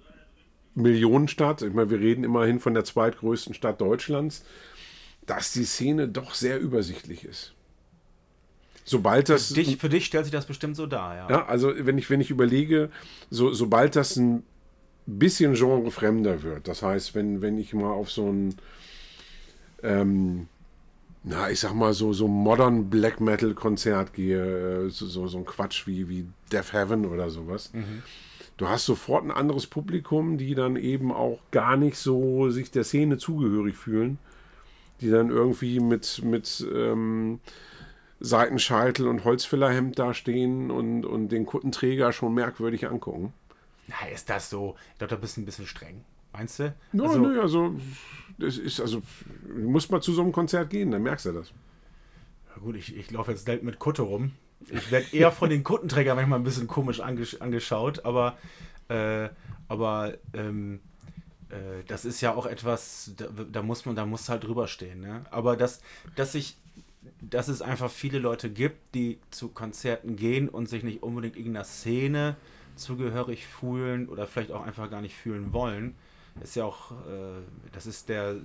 Millionenstadt, ich meine, wir reden immerhin von der zweitgrößten Stadt Deutschlands, dass die Szene doch sehr übersichtlich ist sobald das. Für dich, für dich stellt sich das bestimmt so dar, ja. Ja, also wenn ich, wenn ich überlege, so, sobald das ein bisschen genrefremder wird, das heißt, wenn, wenn ich mal auf so ein, ähm, na, ich sag mal, so, so modern Black Metal Konzert gehe, äh, so, so, so ein Quatsch wie, wie Death Heaven oder sowas. Mhm. Du hast sofort ein anderes Publikum, die dann eben auch gar nicht so sich der Szene zugehörig fühlen, die dann irgendwie mit, mit ähm, Seitenscheitel und Holzfällerhemd da stehen und, und den Kuttenträger schon merkwürdig angucken. Na, ist das so? Ich glaube, da bist du ein bisschen streng. Meinst du? Ja, also, nö, also, das ist, also, du musst mal zu so einem Konzert gehen, dann merkst du das. Ja, gut, ich, ich laufe jetzt mit Kutte rum. Ich werde eher von den Kuttenträgern manchmal ein bisschen komisch angesch angeschaut, aber, äh, aber, ähm, äh, das ist ja auch etwas, da, da, muss man, da muss halt drüber stehen, ne? Aber dass, dass ich dass es einfach viele Leute gibt, die zu Konzerten gehen und sich nicht unbedingt irgendeiner Szene zugehörig fühlen oder vielleicht auch einfach gar nicht fühlen wollen, ist ja auch, äh, das ist der, äh,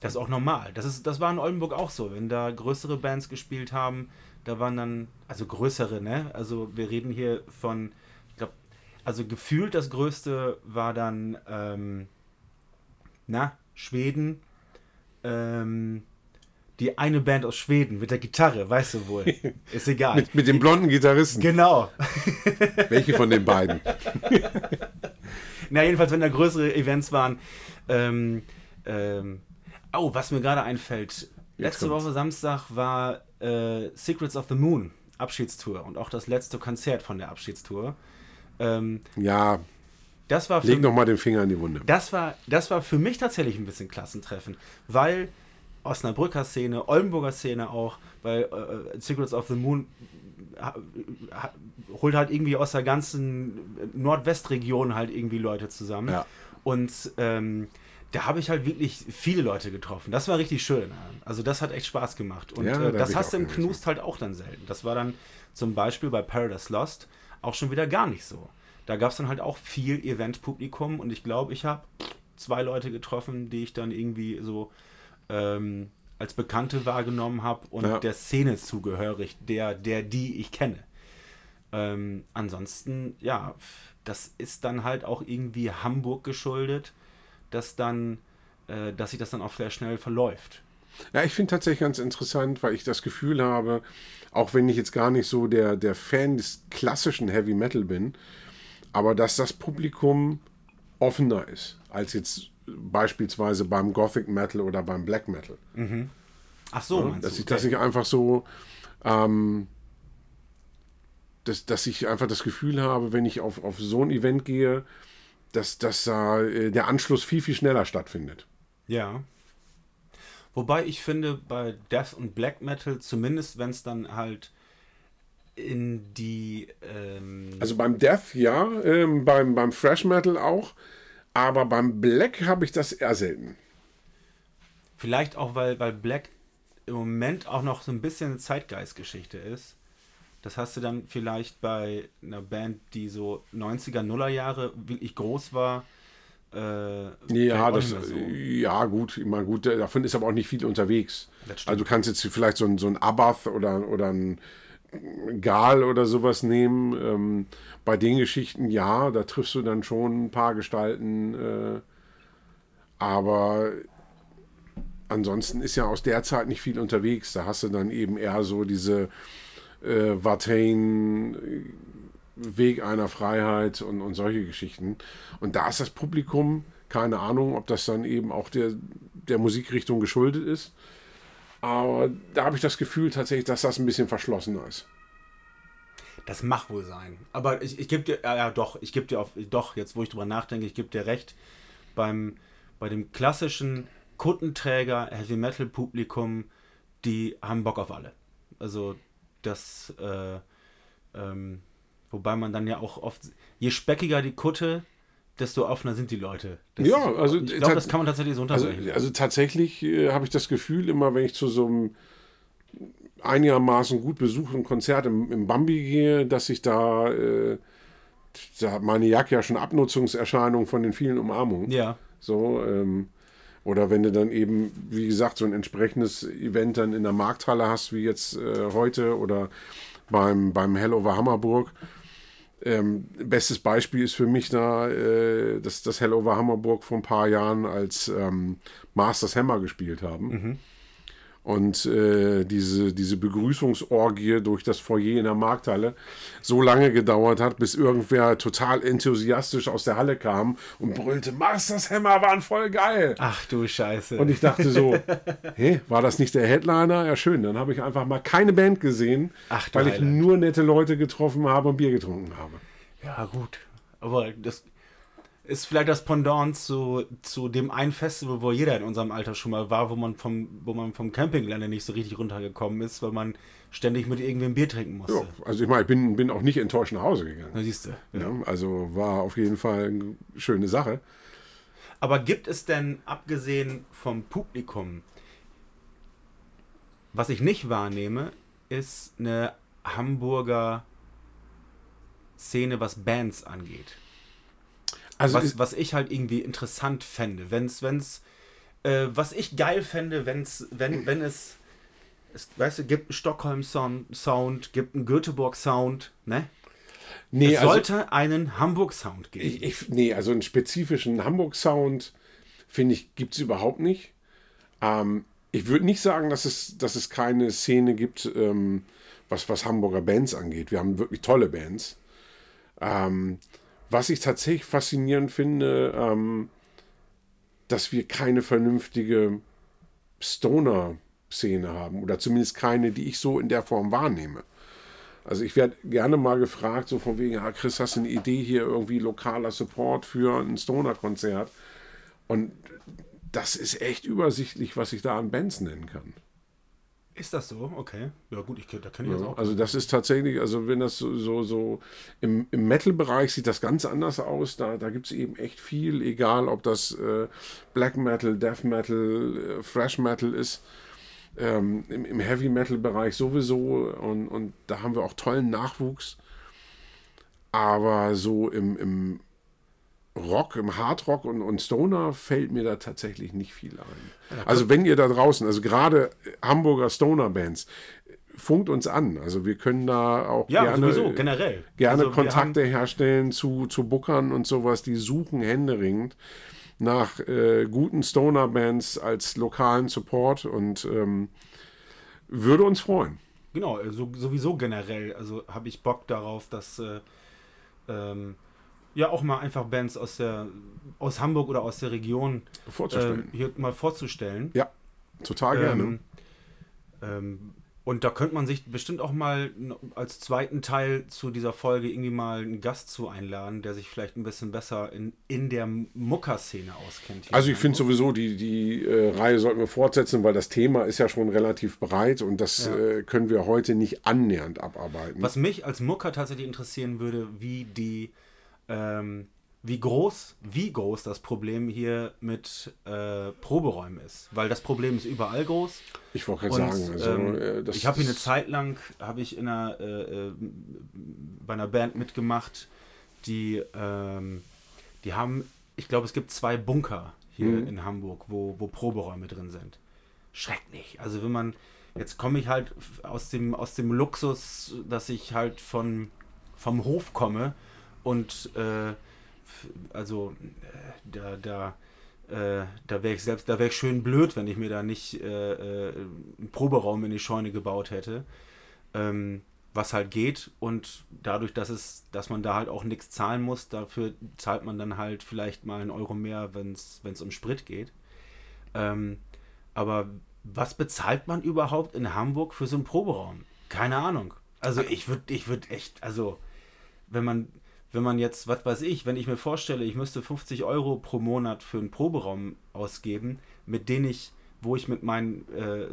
das ist auch normal. Das, ist, das war in Oldenburg auch so. Wenn da größere Bands gespielt haben, da waren dann, also größere, ne? Also wir reden hier von, ich glaube, also gefühlt das Größte war dann, ähm, na, Schweden, ähm, die eine Band aus Schweden mit der Gitarre, weißt du wohl. Ist egal. mit, mit dem blonden Gitarristen. Genau. Welche von den beiden? Na, jedenfalls, wenn da größere Events waren. Ähm, ähm, oh, was mir gerade einfällt. Letzte Woche Samstag war äh, Secrets of the Moon Abschiedstour und auch das letzte Konzert von der Abschiedstour. Ähm, ja. Das war für, Leg noch mal den Finger in die Wunde. Das war, das war für mich tatsächlich ein bisschen Klassentreffen, weil Osnabrücker Szene, Oldenburger Szene auch, weil äh, äh Secrets of the Moon holt halt irgendwie aus der ganzen Nordwestregion halt irgendwie Leute zusammen. Ja. Und ähm, da habe ich halt wirklich viele Leute getroffen. Das war richtig schön. Also das hat echt Spaß gemacht. Und ja, äh, das hast du im Knust halt auch dann selten. Das war dann zum Beispiel bei Paradise Lost auch schon wieder gar nicht so. Da gab es dann halt auch viel Eventpublikum und ich glaube, ich habe zwei Leute getroffen, die ich dann irgendwie so ähm, als Bekannte wahrgenommen habe und ja. der Szene zugehörig, der, der, die ich kenne. Ähm, ansonsten, ja, das ist dann halt auch irgendwie Hamburg geschuldet, dass dann, äh, dass sich das dann auch sehr schnell verläuft. Ja, ich finde tatsächlich ganz interessant, weil ich das Gefühl habe, auch wenn ich jetzt gar nicht so der, der Fan des klassischen Heavy Metal bin, aber dass das Publikum offener ist als jetzt beispielsweise beim Gothic Metal oder beim Black Metal. Mhm. Ach so, ja, dass, ich, okay. dass ich einfach so, ähm, dass, dass ich einfach das Gefühl habe, wenn ich auf, auf so ein Event gehe, dass, dass äh, der Anschluss viel, viel schneller stattfindet. Ja. Wobei ich finde, bei Death und Black Metal, zumindest wenn es dann halt in die. Ähm also beim Death ja, ähm, beim, beim Fresh Metal auch. Aber beim Black habe ich das eher selten. Vielleicht auch, weil, weil Black im Moment auch noch so ein bisschen Zeitgeistgeschichte ist. Das hast du dann vielleicht bei einer Band, die so 90er, Nuller Jahre wirklich groß war. Äh, ja, das, so. ja, gut, immer gut. Davon ist aber auch nicht viel unterwegs. Also du kannst jetzt vielleicht so ein, so ein Abath oder, oder ein Gal oder sowas nehmen. Ähm, bei den Geschichten ja, da triffst du dann schon ein paar Gestalten. Äh, aber ansonsten ist ja aus der Zeit nicht viel unterwegs. Da hast du dann eben eher so diese äh, Watain, äh, Weg einer Freiheit und, und solche Geschichten. Und da ist das Publikum, keine Ahnung, ob das dann eben auch der, der Musikrichtung geschuldet ist. Aber da habe ich das Gefühl tatsächlich, dass das ein bisschen verschlossener ist. Das mag wohl sein. Aber ich, ich gebe dir, ja, ja doch, ich gebe dir auf, doch, jetzt wo ich drüber nachdenke, ich gebe dir recht, beim, bei dem klassischen Kuttenträger Heavy Metal Publikum, die haben Bock auf alle. Also das, äh, ähm, wobei man dann ja auch oft, je speckiger die Kutte, desto offener sind die Leute. Das, ja, also ich glaube, das kann man tatsächlich so also, unterbrechen. also tatsächlich äh, habe ich das Gefühl, immer wenn ich zu so einem einigermaßen gut besuchten Konzert im, im Bambi gehe, dass ich da, äh, da hat meine Jacke ja schon Abnutzungserscheinungen von den vielen Umarmungen. ja. So, ähm, oder wenn du dann eben, wie gesagt, so ein entsprechendes Event dann in der Markthalle hast, wie jetzt äh, heute oder beim, beim Hell over Hammerburg. Ähm, bestes Beispiel ist für mich da äh, das, das Hell over Hammerburg vor ein paar Jahren, als ähm, Masters Hammer gespielt haben. Und äh, diese, diese Begrüßungsorgie durch das Foyer in der Markthalle so lange gedauert hat, bis irgendwer total enthusiastisch aus der Halle kam und brüllte, Masters Hammer waren voll geil. Ach du Scheiße. Und ich dachte so, hä, war das nicht der Headliner? Ja, schön. Dann habe ich einfach mal keine Band gesehen, Ach, weil ich Heiland. nur nette Leute getroffen habe und Bier getrunken habe. Ja, gut. Aber das ist vielleicht das Pendant zu, zu dem einen Festival, wo jeder in unserem Alter schon mal war, wo man vom, wo man vom Campinggelände nicht so richtig runtergekommen ist, weil man ständig mit irgendwem Bier trinken musste. Ja, also ich meine, ich bin, bin auch nicht enttäuscht nach Hause gegangen. Na, siehst du. Ja, also war auf jeden Fall eine schöne Sache. Aber gibt es denn, abgesehen vom Publikum, was ich nicht wahrnehme, ist eine Hamburger Szene, was Bands angeht? Also was, was ich halt irgendwie interessant fände. Wenn's, wenn's, äh, was ich geil fände, wenn's, wenn, wenn es, es, weißt du, gibt einen Stockholm-Sound, Sound, gibt einen Göteborg-Sound, ne? nee, es also, sollte einen Hamburg-Sound geben. ich, ich, nee, also einen spezifischen Hamburg-Sound, finde ich, gibt es überhaupt nicht. Ähm, ich würde nicht sagen, dass es, dass es keine Szene gibt, ähm, was, was Hamburger Bands angeht. Wir haben wirklich tolle Bands. Ähm, was ich tatsächlich faszinierend finde, ähm, dass wir keine vernünftige Stoner-Szene haben. Oder zumindest keine, die ich so in der Form wahrnehme. Also ich werde gerne mal gefragt, so von wegen, ja, Chris, hast du eine Idee hier, irgendwie lokaler Support für ein Stoner-Konzert? Und das ist echt übersichtlich, was ich da an Bands nennen kann. Ist das so? Okay. Ja gut, ich, da kenne ich das auch. Also das ist tatsächlich, also wenn das so, so, so im, im Metal-Bereich sieht das ganz anders aus. Da, da gibt es eben echt viel, egal ob das äh, Black Metal, Death Metal, äh, Thrash Metal ist. Ähm, Im im Heavy Metal-Bereich sowieso. Und, und da haben wir auch tollen Nachwuchs. Aber so im, im Rock, im Hardrock und, und Stoner fällt mir da tatsächlich nicht viel ein. Also wenn ihr da draußen, also gerade Hamburger Stoner-Bands, funkt uns an. Also wir können da auch ja, gerne, sowieso, generell. gerne Also Kontakte herstellen zu, zu Bookern und sowas. Die suchen händeringend nach äh, guten Stoner-Bands als lokalen Support und ähm, würde uns freuen. Genau, also sowieso generell. Also habe ich Bock darauf, dass äh, ähm, ja auch mal einfach Bands aus der aus Hamburg oder aus der Region Vorzustellen. ähm, hier mal vorzustellen. Ja, total gerne. Ähm, ähm, und da könnte man sich bestimmt auch mal als zweiten Teil zu dieser Folge irgendwie mal einen Gast zu einladen, der sich vielleicht ein bisschen besser in, in der Mucker-Szene auskennt. Also ich finde sowieso, die, die äh, Reihe sollten wir fortsetzen, weil das Thema ist ja schon relativ breit und das Ja. äh, können wir heute nicht annähernd abarbeiten. Was mich als Mucker tatsächlich interessieren würde, wie die, ähm, wie groß, wie groß das Problem hier mit äh, Proberäumen ist. Weil das Problem ist überall groß. Ich wollte gerade sagen, also, ähm, äh, ich habe hier eine Zeit lang, habe ich in einer, äh, äh, bei einer Band mitgemacht, die, ähm, die haben, ich glaube, es gibt zwei Bunker hier Mhm. in Hamburg, wo, wo Proberäume drin sind. Schrecklich. Also wenn man, jetzt komme ich halt aus dem, aus dem Luxus, dass ich halt von, vom Hof komme und äh, also äh, da, da äh, da wäre ich selbst, da wäre ich schön blöd, wenn ich mir da nicht äh, äh, einen Proberaum in die Scheune gebaut hätte. Ähm, was halt geht und dadurch, dass es, dass man da halt auch nichts zahlen muss, dafür zahlt man dann halt vielleicht mal einen Euro mehr, wenn es um Sprit geht. Ähm, aber was bezahlt man überhaupt in Hamburg für so einen Proberaum? Keine Ahnung. Also ich würde, ich würde echt, also wenn man, wenn man jetzt, was weiß ich, wenn ich mir vorstelle, ich müsste 50 Euro pro Monat für einen Proberaum ausgeben, mit denen ich, wo ich mit meinen äh,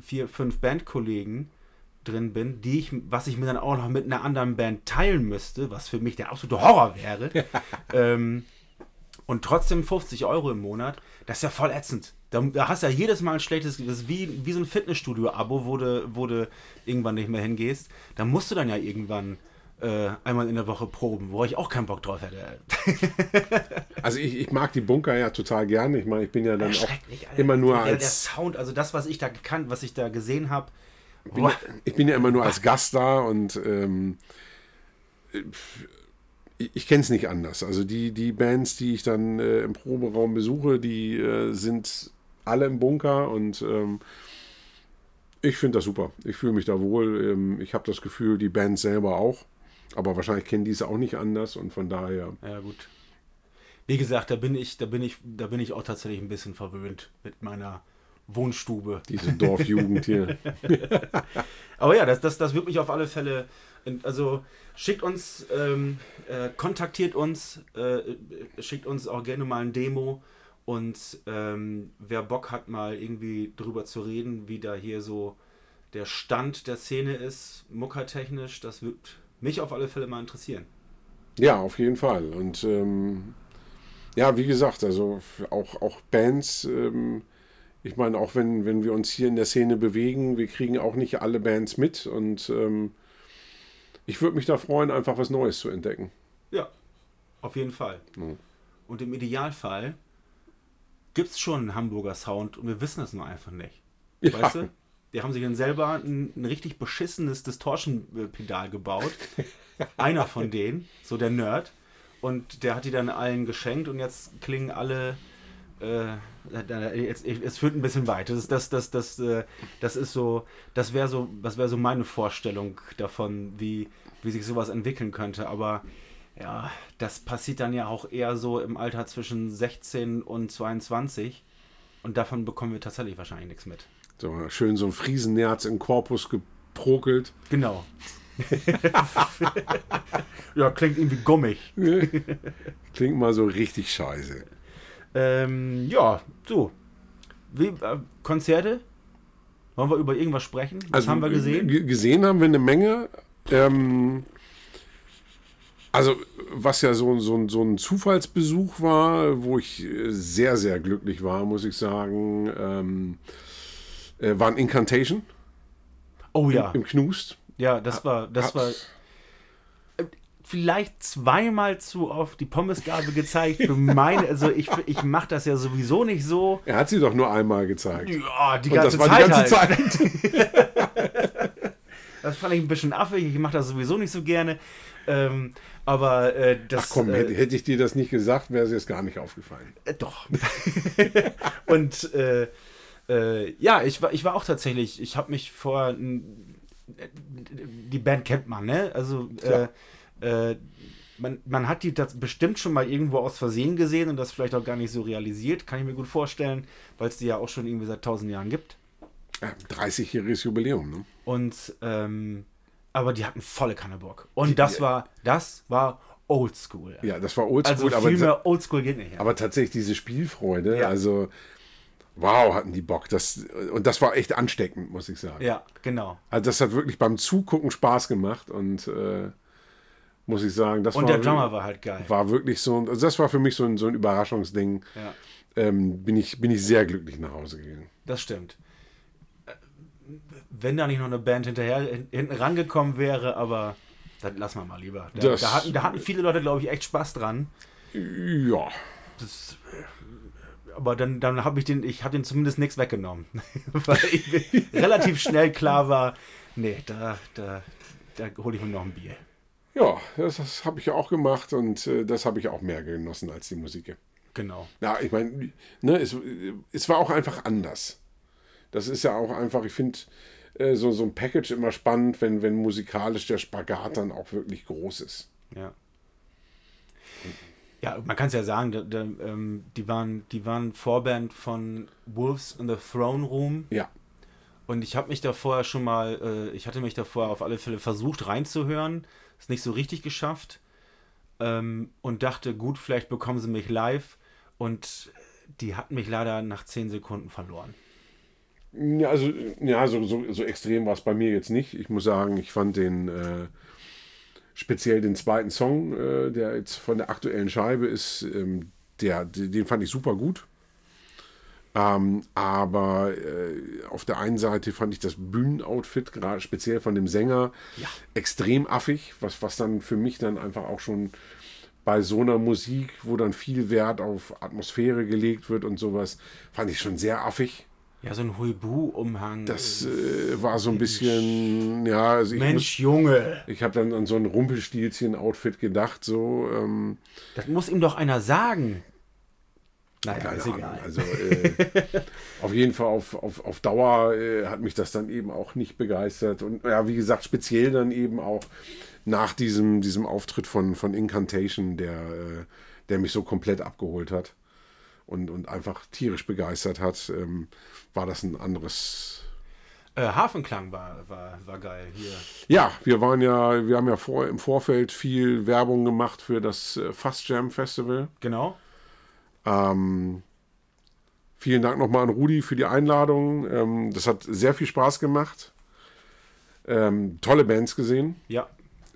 vier, fünf Bandkollegen drin bin, die ich, was ich mir dann auch noch mit einer anderen Band teilen müsste, was für mich der absolute Horror wäre. ähm, und trotzdem 50 Euro im Monat, das ist ja voll ätzend. Da, da hast du ja jedes Mal ein schlechtes, das ist wie, wie so ein Fitnessstudio-Abo, wo du, wo du irgendwann nicht mehr hingehst. Da musst du dann ja irgendwann äh, einmal in der Woche proben, wo ich auch keinen Bock drauf hätte. also ich, ich mag die Bunker ja total gerne. Ich meine, ich bin ja dann auch Alter. immer nur als... Der Sound, also das, was ich da gekannt, was ich da gesehen habe, ich bin, ja, ich bin ja immer nur als Gast da und ähm, ich, ich kenne es nicht anders. Also die, die Bands, die ich dann äh, im Proberaum besuche, die äh, sind alle im Bunker und ähm, ich finde das super. Ich fühle mich da wohl. Ähm, ich habe das Gefühl, die Band selber auch. Aber wahrscheinlich kennen die es auch nicht anders und von daher. Ja, gut. Wie gesagt, da bin ich, da bin ich, da bin ich auch tatsächlich ein bisschen verwöhnt mit meiner Wohnstube. Diese Dorfjugend hier. Aber ja, das, das, das wird mich auf alle Fälle. Also schickt uns, ähm, äh, kontaktiert uns, äh, schickt uns auch gerne mal ein Demo. Und ähm, wer Bock hat, mal irgendwie drüber zu reden, wie da hier so der Stand der Szene ist, muckertechnisch, das wird mich auf alle Fälle mal interessieren. Ja, auf jeden Fall. Und ähm, ja, wie gesagt, also auch, auch Bands. Ähm, ich meine, auch wenn, wenn wir uns hier in der Szene bewegen, wir kriegen auch nicht alle Bands mit und ähm, ich würde mich da freuen, einfach was Neues zu entdecken. Ja, auf jeden Fall. Mhm. Und im Idealfall gibt es schon einen Hamburger Sound und wir wissen es nur einfach nicht. Ja. Weißt du? Die haben sich dann selber ein, ein richtig beschissenes Distortion-Pedal gebaut. Einer von denen, so der Nerd. Und der hat die dann allen geschenkt und jetzt klingen alle äh, jetzt, es führt ein bisschen weit. Das ist, das, das, das, äh, das ist so, das wäre so, das wäre so meine Vorstellung davon, wie, wie sich sowas entwickeln könnte. Aber ja, das passiert dann ja auch eher so im Alter zwischen 16 und 22. Und davon bekommen wir tatsächlich wahrscheinlich nichts mit. So, schön so ein Friesennerz im Korpus geprokelt. Genau. ja, klingt irgendwie gummig. klingt mal so richtig scheiße. Ähm, ja, so. Wie, äh, Konzerte? Wollen wir über irgendwas sprechen? Was also, haben wir gesehen? Gesehen haben wir eine Menge. Ähm, also, was ja so, so, so ein Zufallsbesuch war, wo ich sehr, sehr glücklich war, muss ich sagen, ähm, äh, war ein Incantation. Oh ja. Im, im Knust. Ja, das war, das war vielleicht zweimal zu oft die Pommesgabe gezeigt. Für meine, also ich, ich mache das ja sowieso nicht so. Er hat sie doch nur einmal gezeigt. Ja, die ganze, Zeit, die ganze halt. Zeit. das fand ich ein bisschen affig. Ich mache das sowieso nicht so gerne. Ähm, aber äh, das. Ach komm, äh, hätte ich dir das nicht gesagt, wäre es jetzt gar nicht aufgefallen. Äh, doch. Und äh, äh, ja, ich war, ich war auch tatsächlich, ich habe mich vor. Die Band kennt man, ne? Also. Äh, äh, man, man hat die das bestimmt schon mal irgendwo aus Versehen gesehen und das vielleicht auch gar nicht so realisiert, kann ich mir gut vorstellen, weil es die ja auch schon irgendwie seit tausend Jahren gibt. Ja, 30-jähriges Jubiläum, ne? Und ähm, aber die hatten volle Kanne Bock. Und das war, das war Oldschool. Ja, das war Oldschool. Also viel aber, mehr Oldschool geht nicht. Ja. Aber tatsächlich diese Spielfreude, ja. also wow, hatten die Bock. Das, und das war echt ansteckend, muss ich sagen. Ja, genau. Also das hat wirklich beim Zugucken Spaß gemacht und äh, muss ich sagen. Das und war, der Drummer war halt geil. War wirklich so, also das war für mich so ein, so ein Überraschungsding. Ja. Ähm, bin, ich, bin ich sehr glücklich nach Hause gegangen. Das stimmt. Äh, wenn da nicht noch eine Band hinterher hinten rangekommen wäre, aber dann lassen wir mal lieber. Da, das, da, hatten, da hatten viele Leute, glaube ich, echt Spaß dran. Ja. Das, aber dann, dann habe ich den, ich habe den zumindest nichts weggenommen. Weil ich relativ schnell klar war, nee, da, da, da hole ich mir noch ein Bier. Ja, das, das habe ich auch gemacht und äh, das habe ich auch mehr genossen als die Musik. Genau. Ja, ich meine, ne, es, es war auch einfach anders. Das ist ja auch einfach, ich finde äh, so, so ein Package immer spannend, wenn, wenn musikalisch der Spagat dann auch wirklich groß ist. Ja. Ja, man kann es ja sagen, da, da, ähm, die, waren, die waren Vorband von Wolves in the Throne Room. Ja. Und ich habe mich da vorher schon mal, äh, ich hatte mich da vorher auf alle Fälle versucht reinzuhören, es nicht so richtig geschafft ähm, und dachte, gut, vielleicht bekommen sie mich live und die hatten mich leider nach 10 Sekunden verloren. Ja, also, ja, so, so, so extrem war es bei mir jetzt nicht. Ich muss sagen, ich fand den äh, speziell den zweiten Song, äh, der jetzt von der aktuellen Scheibe ist, ähm, der, den fand ich super gut. Ähm, aber äh, auf der einen Seite fand ich das Bühnenoutfit, gerade speziell von dem Sänger, Ja. extrem affig, was, was dann für mich dann einfach auch schon bei so einer Musik, wo dann viel Wert auf Atmosphäre gelegt wird und sowas, fand ich schon sehr affig. Ja, so ein Huibu-Umhang. Das äh, war so ein bisschen, ja, also ich, muss- Mensch, Junge, ich habe dann an so ein Rumpelstilzchen-Outfit gedacht, so, ähm, das muss ihm doch einer sagen. Naja, keine ist egal. Also äh, auf jeden Fall auf, auf, auf Dauer äh, hat mich das dann eben auch nicht begeistert. Und ja, wie gesagt, speziell dann eben auch nach diesem, diesem Auftritt von, von Incantation, der, äh, der mich so komplett abgeholt hat und, und einfach tierisch begeistert hat, ähm, war das ein anderes. Äh, Hafenklang war, war, war geil hier. Ja, wir waren ja, wir haben ja vor, im Vorfeld viel Werbung gemacht für das äh, Fast Jam Festival. Genau. Ähm, vielen Dank nochmal an Rudi für die Einladung. Ähm, das hat sehr viel Spaß gemacht. Ähm, tolle Bands gesehen. Ja.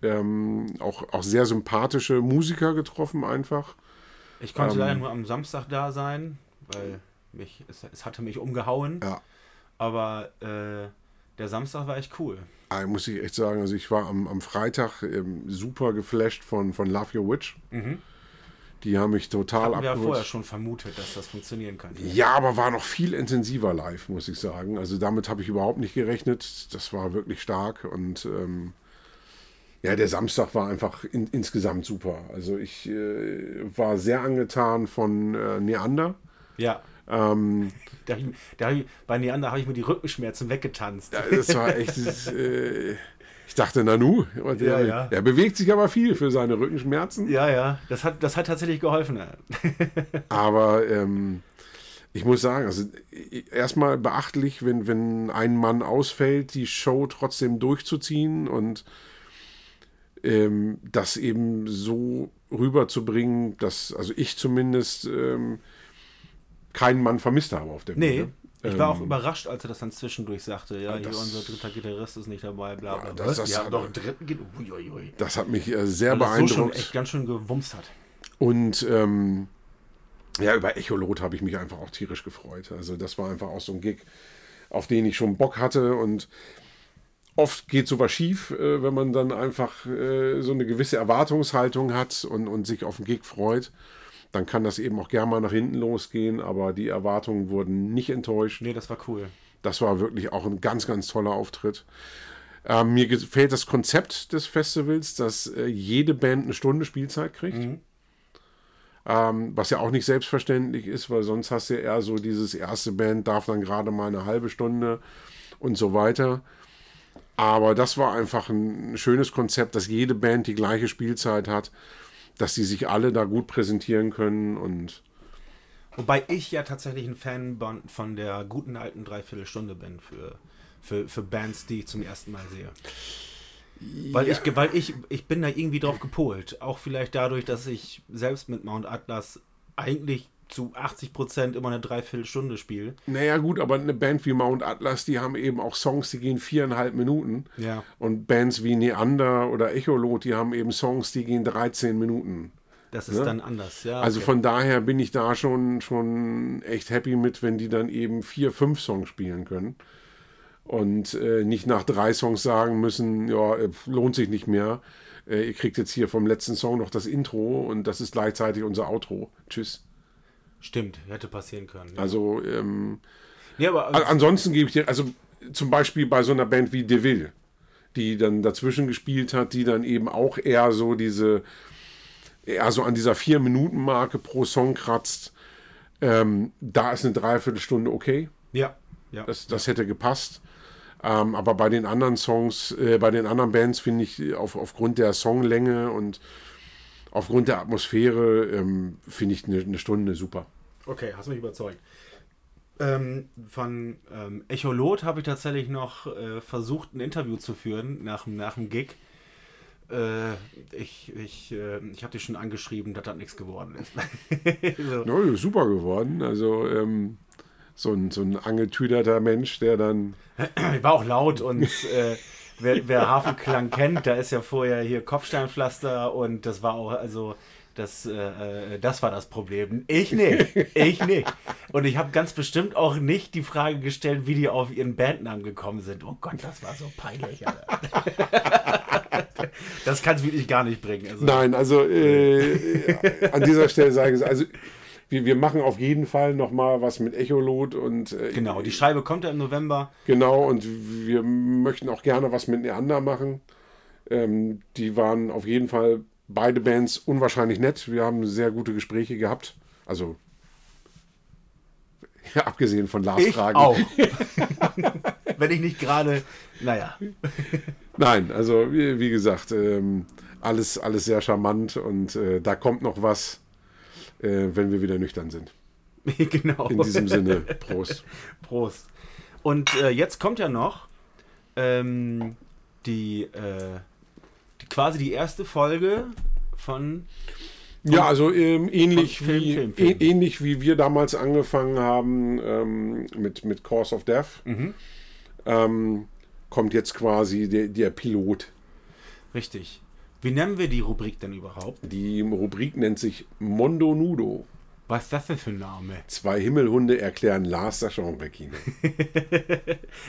Ähm, auch, auch sehr sympathische Musiker getroffen einfach. Ich konnte Ähm. leider nur am Samstag da sein, weil mich, es, es hatte mich umgehauen. Ja. Aber äh, der Samstag war echt cool. Äh, muss ich echt sagen, also ich war am, am Freitag ähm, super geflasht von, von Love Your Witch. Die haben mich total Hatten wir ja abgeholt. vorher schon vermutet, dass das funktionieren kann. Ja, aber war noch viel intensiver live, muss ich sagen. Also damit habe ich überhaupt nicht gerechnet. Das war wirklich stark und ähm, ja, der Samstag war einfach in, insgesamt super. Also ich äh, war sehr angetan von äh, Neander. Ja. Ähm, Da ich, da ich, bei Neander habe ich mir die Rückenschmerzen weggetanzt. ja, das war echt. das, äh, ich dachte, Nanu, der, Ja, ja. der bewegt sich aber viel für seine Rückenschmerzen. Ja, ja, das hat, das hat tatsächlich geholfen. Aber ähm, ich muss sagen, also erstmal beachtlich, wenn, wenn ein Mann ausfällt, die Show trotzdem durchzuziehen und ähm, das eben so rüberzubringen, dass, also ich zumindest ähm, keinen Mann vermisst habe auf der Nee, Bühne. ich war auch Ähm, überrascht, als er das dann zwischendurch sagte. Ja, hier das- unser dritter Gitarrist ist nicht dabei, bla bla Ja, das- das hat- doch einen dritten Gitarrist. Uiuiui. Das hat mich äh, sehr Weil das so schon beeindruckt. echt ganz schön gewumst hat. Und ähm, ja, über Echolot habe ich mich einfach auch tierisch gefreut. Also das war einfach auch so ein Gig, auf den ich schon Bock hatte. Und oft geht sowas schief, äh, wenn man dann einfach äh, so eine gewisse Erwartungshaltung hat und, und sich auf den Gig freut. Dann kann das eben auch gerne mal nach hinten losgehen, aber die Erwartungen wurden nicht enttäuscht. Nee, das war cool. Das war wirklich auch ein ganz, ganz toller Auftritt. Ähm, mir gefällt das Konzept des Festivals, dass äh, jede Band eine Stunde Spielzeit kriegt. Ähm, was ja auch nicht selbstverständlich ist, weil sonst hast du ja eher so dieses erste Band darf dann gerade mal eine halbe Stunde und so weiter. Aber das war einfach ein schönes Konzept, dass jede Band die gleiche Spielzeit hat, dass die sich alle da gut präsentieren können und Wobei ich ja tatsächlich ein Fan von- der guten alten Dreiviertelstunde bin für, für, für Bands, die ich zum ersten Mal sehe. Weil, ich, weil ich, ich bin da irgendwie drauf gepolt. Auch vielleicht dadurch, dass ich selbst mit Mount Atlas eigentlich zu 80% immer eine Dreiviertelstunde spiele. Naja, gut, aber eine Band wie Mount Atlas, die haben eben auch Songs, die gehen viereinhalb Minuten. Ja. Und Bands wie Neander oder Echolot, die haben eben Songs, die gehen 13 Minuten. Das ist dann anders, ja. Also okay. von daher bin ich da schon, schon echt happy mit, wenn die dann eben vier, fünf Songs spielen können. Und äh, nicht nach drei Songs sagen müssen, ja, äh, lohnt sich nicht mehr. Äh, ihr kriegt jetzt hier vom letzten Song noch das Intro und das ist gleichzeitig unser Outro. Tschüss. Stimmt, hätte passieren können. Ja. Also ähm, nee, aber A- Ansonsten gebe ich dir, also zum Beispiel bei so einer Band wie Deville, die dann dazwischen gespielt hat, die dann eben auch eher so diese, eher so an dieser Vier-Minuten-Marke pro Song kratzt, ähm, da ist eine Dreiviertelstunde okay. Ja. ja. Das, das hätte gepasst. Ähm, aber bei den anderen Songs, äh, bei den anderen Bands finde ich auf, aufgrund der Songlänge und aufgrund der Atmosphäre ähm, finde ich eine, eine Stunde super. Okay, hast mich überzeugt. Ähm, von ähm, Echolot habe ich tatsächlich noch äh, versucht, ein Interview zu führen nach, nach dem Gig. Äh, ich ich, äh, ich habe dich schon angeschrieben, dass das nichts geworden ist. so. ja, super geworden. Also ähm, so, ein, so ein angetüderter Mensch, der dann. Ich war auch laut und äh, wer, wer Hafenklang kennt, da ist ja vorher hier Kopfsteinpflaster und das war auch, also das, äh, äh, das war das Problem. Ich nicht. Ich nicht. Und ich habe ganz bestimmt auch nicht die Frage gestellt, wie die auf ihren Bandnamen gekommen sind. Oh Gott, das war so peinlich. das kann es wirklich gar nicht bringen. Also, Nein, also äh, an dieser Stelle sage ich es. Also wir, wir machen auf jeden Fall noch mal was mit Echolot und äh, genau die Scheibe kommt ja im November genau und wir möchten auch gerne was mit Neander machen ähm, die waren auf jeden Fall beide Bands unwahrscheinlich nett. Wir haben sehr gute Gespräche gehabt. Also, ja, abgesehen von Lars ich Fragen. Auch. Wenn ich nicht gerade, naja. Nein, also wie, wie gesagt, ähm, alles, alles sehr charmant und äh, da kommt noch was, äh, wenn wir wieder nüchtern sind. genau. In diesem Sinne, Prost. Prost. Und äh, jetzt kommt ja noch ähm, die äh, quasi die erste Folge von. Ja, also ähm, ähnlich, Film, wie, Film, Film. ähnlich wie wir damals angefangen haben ähm, mit, mit Course of Death, mhm. ähm, kommt jetzt quasi der, der Pilot. Richtig. Wie nennen wir die Rubrik denn überhaupt? Die Rubrik nennt sich Mondo Nudo. Was ist das denn für ein Name? Zwei Himmelhunde erklären Lars das Genre-Kino.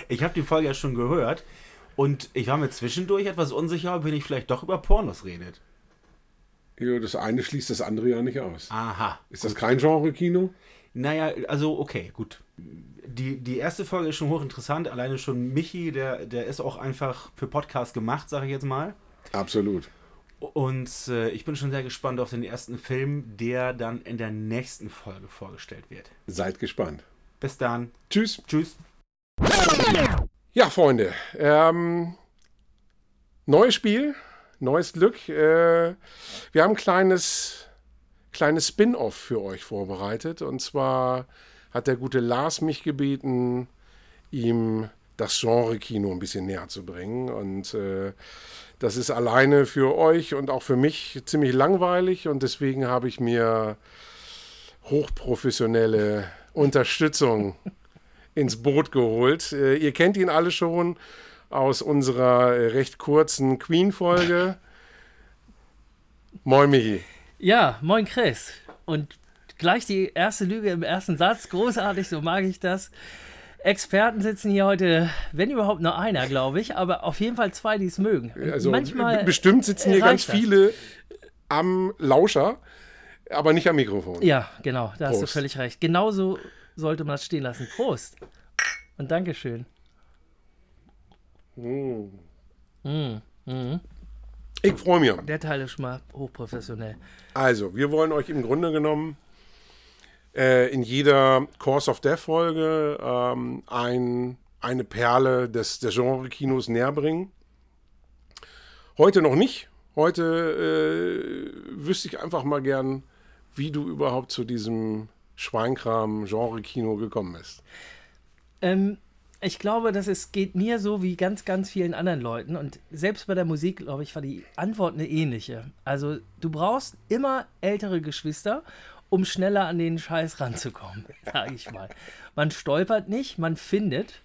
ich habe die Folge ja schon gehört und ich war mir zwischendurch etwas unsicher, ob ihr nicht vielleicht doch über Pornos redet. Ja, das eine schließt das andere ja nicht aus. Aha. Ist gut. das kein Genre-Kino? Naja, also okay, gut. Die, die erste Folge ist schon hochinteressant. Alleine schon Michi, der, der ist auch einfach für Podcast gemacht, sage ich jetzt mal. Absolut. Und äh, ich bin schon sehr gespannt auf den ersten Film, der dann in der nächsten Folge vorgestellt wird. Seid gespannt. Bis dann. Tschüss. Tschüss. Ja, Freunde. Ähm, neues Spiel, neues Glück. Äh, wir haben ein kleines, kleines Spin-off für euch vorbereitet. Und zwar hat der gute Lars mich gebeten, ihm das Genre-Kino ein bisschen näher zu bringen. Und äh, das ist alleine für euch und auch für mich ziemlich langweilig. Und deswegen habe ich mir hochprofessionelle Unterstützung ins Boot geholt. Äh, ihr kennt ihn alle schon aus unserer äh, recht kurzen Queen-Folge. Moin, Michi. Ja, moin, Chris. Und gleich die erste Lüge im ersten Satz. Großartig, so mag ich das. Experten sitzen hier heute, wenn überhaupt nur einer, glaube ich, aber auf jeden Fall zwei, die es mögen. Also Manchmal bestimmt sitzen hier ganz das. viele am Lauscher, aber nicht am Mikrofon. Ja, genau, da Prost. hast du völlig recht. Genauso sollte man es stehen lassen. Prost. Und Dankeschön. Mm. Mm. Mm. Ich freue mich. Der Teil ist schon mal hochprofessionell. Also, wir wollen euch im Grunde genommen äh, in jeder Course of Death Folge ähm, ein, eine Perle des, des Genre-Kinos näher bringen. Heute noch nicht. Heute äh, wüsste ich einfach mal gern, wie du überhaupt zu diesem Schweinkram, Genre-Kino gekommen ist? Ähm, ich glaube, dass es geht mir so wie ganz, ganz vielen anderen Leuten. Und selbst bei der Musik, glaube ich, war die Antwort eine ähnliche. Also, du brauchst immer ältere Geschwister, um schneller an den Scheiß ranzukommen, sage ich mal. Man stolpert nicht, man findet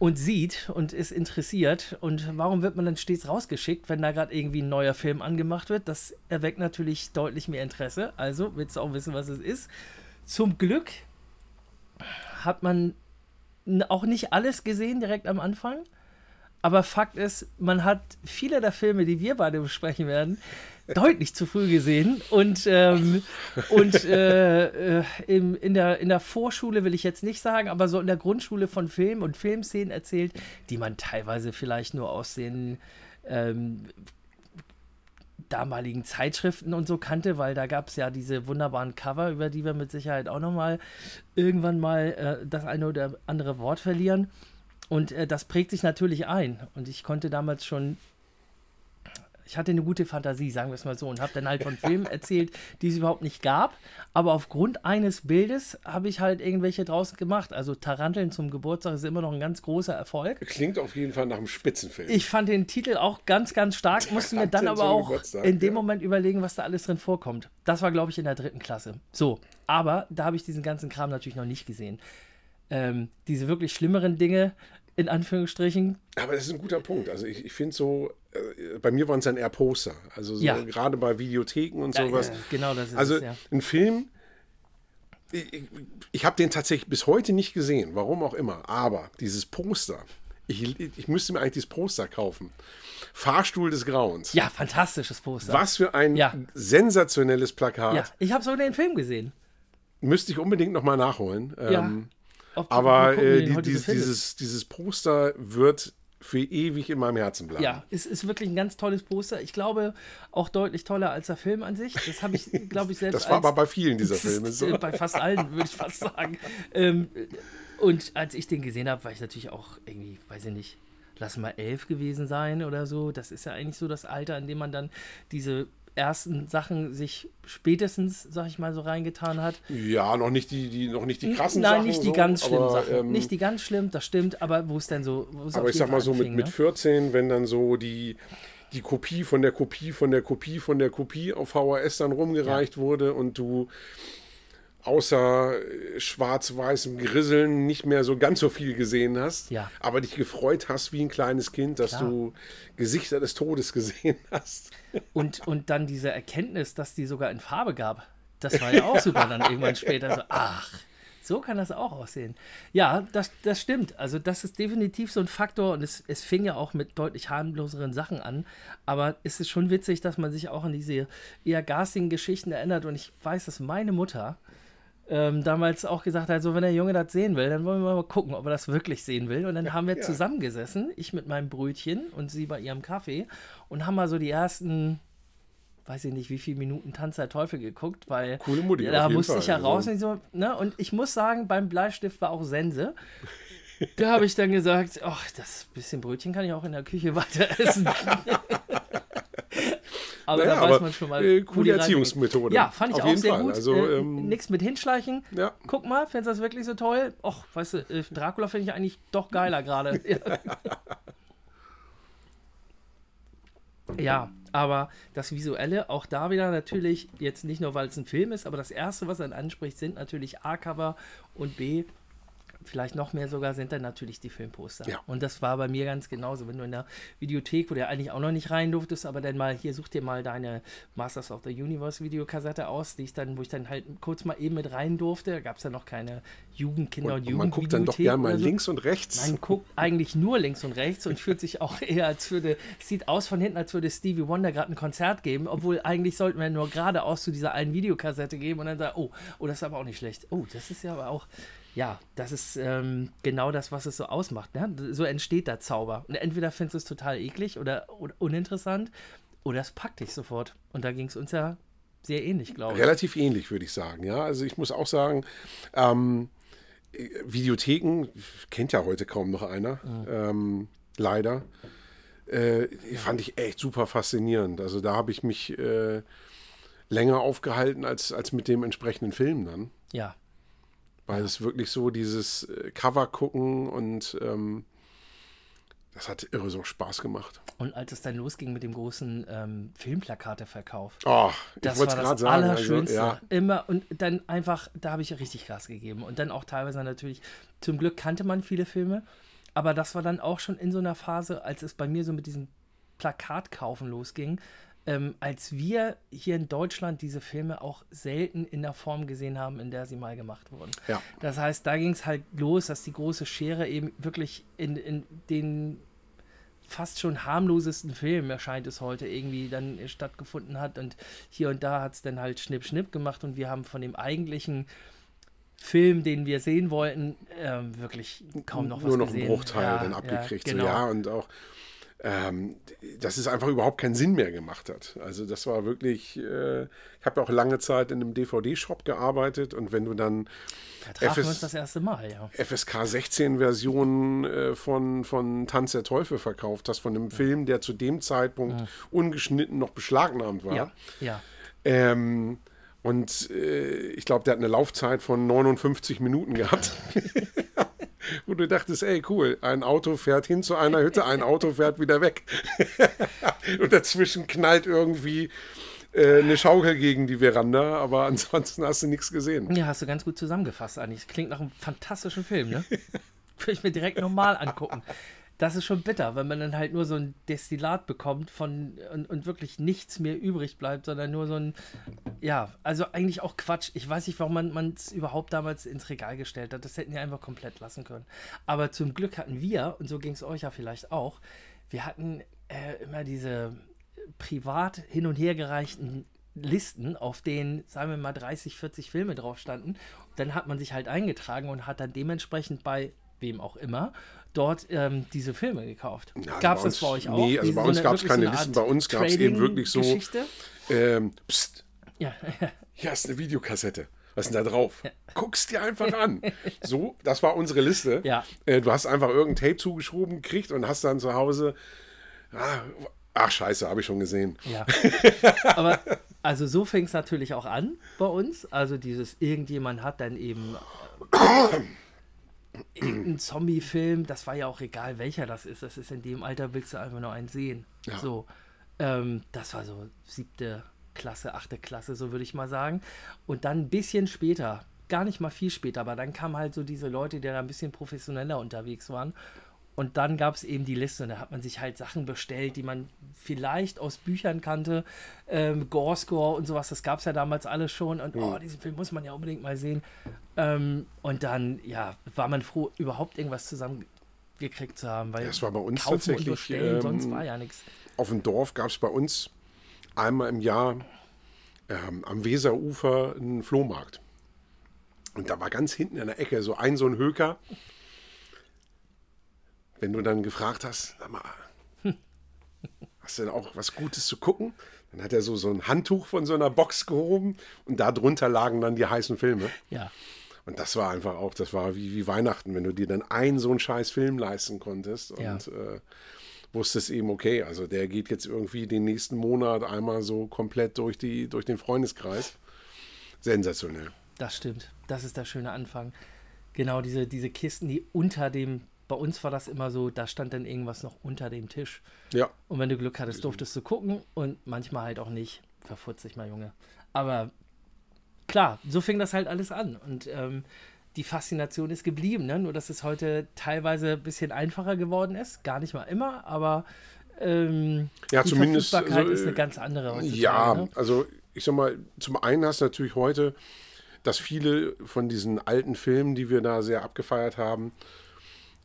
und sieht und ist interessiert. Und warum wird man dann stets rausgeschickt, wenn da gerade irgendwie ein neuer Film angemacht wird? Das erweckt natürlich deutlich mehr Interesse. Also willst du auch wissen, was es ist. Zum Glück hat man auch nicht alles gesehen direkt am Anfang. Aber Fakt ist, man hat viele der Filme, die wir beide besprechen werden, deutlich zu früh gesehen. Und, ähm, und äh, äh, in, in, der, in der Vorschule will ich jetzt nicht sagen, aber so in der Grundschule von Film und Filmszenen erzählt, die man teilweise vielleicht nur aus den ähm, damaligen Zeitschriften und so kannte, weil da gab es ja diese wunderbaren Cover, über die wir mit Sicherheit auch nochmal irgendwann mal äh, das eine oder andere Wort verlieren. Und äh, das prägt sich natürlich ein. Und ich konnte damals schon ich hatte eine gute Fantasie, sagen wir es mal so, und habe dann halt von Filmen erzählt, die es überhaupt nicht gab. Aber aufgrund eines Bildes habe ich halt irgendwelche draußen gemacht. Also Taranteln zum Geburtstag ist immer noch ein ganz großer Erfolg. Klingt auf jeden Fall nach einem Spitzenfilm. Ich fand den Titel auch ganz, ganz stark, musste mir dann aber auch in dem ja. Moment überlegen, was da alles drin vorkommt. Das war, glaube ich, in der dritten Klasse. So, aber da habe ich diesen ganzen Kram natürlich noch nicht gesehen. Ähm, diese wirklich schlimmeren Dinge, in Anführungsstrichen. Aber das ist ein guter Punkt. Also ich, ich finde so, äh, bei mir waren es dann eher Poster. Also so ja. gerade bei Videotheken und sowas. Ja, genau, das ist Also es, ja. ein Film, ich, ich, habe den tatsächlich bis heute nicht gesehen, warum auch immer. Aber dieses Poster, ich, ich müsste mir eigentlich dieses Poster kaufen. Fahrstuhl des Grauens. Ja, fantastisches Poster. Was für ein ja. sensationelles Plakat. Ja, ich habe so den Film gesehen. Müsste ich unbedingt nochmal nachholen. Ja. Ähm, aber äh, die, dieses, dieses, dieses Poster wird für ewig in meinem Herzen bleiben. Ja, es ist wirklich ein ganz tolles Poster. Ich glaube, auch deutlich toller als der Film an sich. Das habe ich, glaube ich, selbst. das war aber bei vielen dieser Filme so. bei fast allen, würde ich fast sagen. Ähm, und als ich den gesehen habe, war ich natürlich auch irgendwie, weiß ich nicht, lass mal elf gewesen sein oder so. Das ist ja eigentlich so das Alter, in dem man dann diese ersten Sachen sich spätestens, sag ich mal, so reingetan hat. Ja, noch nicht die, die noch nicht die krassen Nein, Sachen. Nein, nicht die so, ganz schlimmen aber, Sachen. Ähm, nicht die ganz schlimm, das stimmt, aber wo es denn so. aber ich sag mal so, anfing, mit, ne? mit 14, wenn dann so die, die Kopie von der Kopie von der Kopie von der Kopie auf VHS dann rumgereicht ja. wurde und du außer schwarz-weißem Grisseln nicht mehr so ganz so viel gesehen hast, ja. aber dich gefreut hast wie ein kleines Kind, dass Klar. du Gesichter des Todes gesehen hast. Und, und dann diese Erkenntnis, dass die sogar in Farbe gab. Das war ja auch super dann irgendwann später. So, ach, so kann das auch aussehen. Ja, das, das stimmt. Also das ist definitiv so ein Faktor und es, es fing ja auch mit deutlich harmloseren Sachen an. Aber es ist schon witzig, dass man sich auch an diese eher garstigen Geschichten erinnert. Und ich weiß, dass meine Mutter ähm, damals auch gesagt hat, so wenn der Junge das sehen will, dann wollen wir mal gucken, ob er das wirklich sehen will. Und dann ja, haben wir ja. zusammengesessen, ich mit meinem Brötchen und sie bei ihrem Kaffee und haben mal so die ersten weiß ich nicht, wie viele Minuten Tanz der Teufel geguckt, weil Coole Mutti, da musste Fall. ich ja raus. Also. Und, so, ne? und ich muss sagen, beim Bleistift war auch Sense. Da habe ich dann gesagt, ach, das bisschen Brötchen kann ich auch in der Küche weiter essen. Aber naja, da weiß man schon mal. Äh, coole Erziehungsmethode. Ja, fand ich Auf auch sehr Fall. gut. Also, äh, ähm, Nichts mit hinschleichen. Ja. Guck mal, findest du das wirklich so toll? Och, weißt du, äh, Dracula finde ich eigentlich doch geiler gerade. ja, aber das Visuelle, auch da wieder natürlich, jetzt nicht nur, weil es ein Film ist, aber das Erste, was er anspricht, sind natürlich A-Cover und B, vielleicht noch mehr sogar sind dann natürlich die Filmposter. Ja. Und das war bei mir ganz genauso. Wenn du in der Videothek, wo du ja eigentlich auch noch nicht rein durftest, aber dann mal hier such dir mal deine Masters of the Universe Videokassette aus, die ich dann, wo ich dann halt kurz mal eben mit rein durfte. Da gab es ja noch keine Jugendkinder und, und, und Man guckt dann doch gerne mal so. links und rechts. Man guckt eigentlich nur links und rechts und fühlt sich auch eher, als würde, sieht aus von hinten, als würde Stevie Wonder gerade ein Konzert geben, obwohl eigentlich sollten wir nur geradeaus zu dieser einen Videokassette geben und dann sagen, oh, oh, das ist aber auch nicht schlecht. Oh, das ist ja aber auch ja, das ist ähm, genau das, was es so ausmacht. Ne? So entsteht der Zauber. Und entweder findest du es total eklig oder, oder uninteressant oder es packt dich sofort. Und da ging es uns ja sehr ähnlich, glaube ich. Relativ ähnlich, würde ich sagen. Ja, also ich muss auch sagen, ähm, Videotheken kennt ja heute kaum noch einer. Mhm. Ähm, leider. Äh, fand ich echt super faszinierend. Also da habe ich mich äh, länger aufgehalten als, als mit dem entsprechenden Film dann. Ja. Weil es wirklich so dieses äh, Cover gucken und ähm, das hat irre so Spaß gemacht. Und als es dann losging mit dem großen ähm, Filmplakateverkauf, oh, das war das sagen, Allerschönste. Also, ja. Immer und dann einfach, da habe ich richtig Gas gegeben. Und dann auch teilweise natürlich, zum Glück kannte man viele Filme, aber das war dann auch schon in so einer Phase, als es bei mir so mit diesem Plakatkaufen losging, ähm, als wir hier in Deutschland diese Filme auch selten in der Form gesehen haben, in der sie mal gemacht wurden. Ja. Das heißt, da ging es halt los, dass die große Schere eben wirklich in, in den fast schon harmlosesten Filmen erscheint es heute irgendwie dann stattgefunden hat und hier und da hat es dann halt Schnipp Schnipp gemacht und wir haben von dem eigentlichen Film, den wir sehen wollten, äh, wirklich kaum noch Nur was noch gesehen. einen Bruchteil ja, dann abgekriegt. Ja, genau. so, ja, und auch ähm, dass es einfach überhaupt keinen Sinn mehr gemacht hat. Also das war wirklich, äh, ich habe ja auch lange Zeit in einem DVD-Shop gearbeitet und wenn du dann Da uns das erste Mal, ja. FSK 16 Versionen äh, von, von Tanz der Teufel verkauft hast, von einem Film, der zu dem Zeitpunkt ungeschnitten noch beschlagnahmt war. Ja, ja. Ähm, und äh, ich glaube, der hat eine Laufzeit von 59 Minuten gehabt. Wo du dachtest, ey, cool, ein Auto fährt hin zu einer Hütte, ein Auto fährt wieder weg. und dazwischen knallt irgendwie äh, eine Schaukel gegen die Veranda, aber ansonsten hast du nichts gesehen. Ja, hast du ganz gut zusammengefasst eigentlich. Klingt nach einem fantastischen Film, ne? Würde ich mir direkt nochmal angucken. Das ist schon bitter, wenn man dann halt nur so ein Destillat bekommt von und, und wirklich nichts mehr übrig bleibt, sondern nur so ein, ja, also eigentlich auch Quatsch. Ich weiß nicht, warum man es überhaupt damals ins Regal gestellt hat. Das hätten die einfach komplett lassen können. Aber zum Glück hatten wir, und so ging es euch ja vielleicht auch, wir hatten äh, immer diese privat hin und her gereichten Listen, auf denen, sagen wir mal, 30, 40 Filme drauf standen. Dann hat man sich halt eingetragen und hat dann dementsprechend bei wem auch immer dort ähm, diese Filme gekauft. Ja, also gab es das bei euch auch? nee, also bei uns gab's wirklich keine eine Listen, bei uns gab's eben wirklich so-? Ähm, pst, Ja, hier ist eine Videokassette. Was ist denn da drauf? Guck's dir einfach an. So, das war unsere Liste. Ja. Äh, du hast einfach irgendein Tape zugeschoben gekriegt und hast dann zu Hause. Ah, ach, scheiße, habe ich schon gesehen. Ja. Aber also so fing es natürlich auch an bei uns. Also dieses irgendjemand hat dann eben irgendeinen Zombie-Film, das war ja auch egal, welcher das ist. Das ist in dem Alter, willst du einfach nur einen sehen. Ja. So. Ähm, das war so siebte Klasse, achte Klasse, so würde ich mal sagen. Und dann ein bisschen später, gar nicht mal viel später, aber dann kamen halt so diese Leute, die da ein bisschen professioneller unterwegs waren. Und dann gab es eben die Liste und da hat man sich halt Sachen bestellt, die man vielleicht aus Büchern kannte. Ähm, Gore-Score und sowas, das gab es ja damals alles schon. Und oh, diesen Film muss man ja unbedingt mal sehen. Ähm, und dann, ja, war man froh, überhaupt irgendwas zusammengekriegt zu haben. Weil Das war bei uns kaufen tatsächlich, bestellen, sonst ähm, war ja nichts. Auf dem Dorf gab es bei uns einmal im Jahr ähm, am Weserufer einen Flohmarkt. Und da war ganz hinten in der Ecke so ein so ein Höker. Wenn du dann gefragt hast, sag mal, hast du denn auch was Gutes zu gucken? Dann hat er so, so ein Handtuch von so einer Box gehoben und da drunter lagen dann die heißen Filme. Ja. Und das war einfach auch, das war wie, wie Weihnachten, wenn du dir dann einen so einen scheiß Film leisten konntest und Ja. äh, wusstest eben, okay, also der geht jetzt irgendwie den nächsten Monat einmal so komplett durch, die, durch den Freundeskreis. Sensationell. Das stimmt. Das ist der schöne Anfang. Genau, diese, diese Kisten, die unter dem, bei uns war das immer so, da stand dann irgendwas noch unter dem Tisch. Ja, Und wenn du Glück hattest, durftest du gucken und manchmal halt auch nicht. Verfurzt dich mal, Junge. Aber klar, so fing das halt alles an. Und ähm, die Faszination ist geblieben, ne? Nur, dass es heute teilweise ein bisschen einfacher geworden ist. Gar nicht mal immer, aber ähm, Ja, die zumindest, Verfügbarkeit also, ist eine äh, ganz andere ja, ne? also ich sag mal, zum einen hast du natürlich heute, dass viele von diesen alten Filmen, die wir da sehr abgefeiert haben,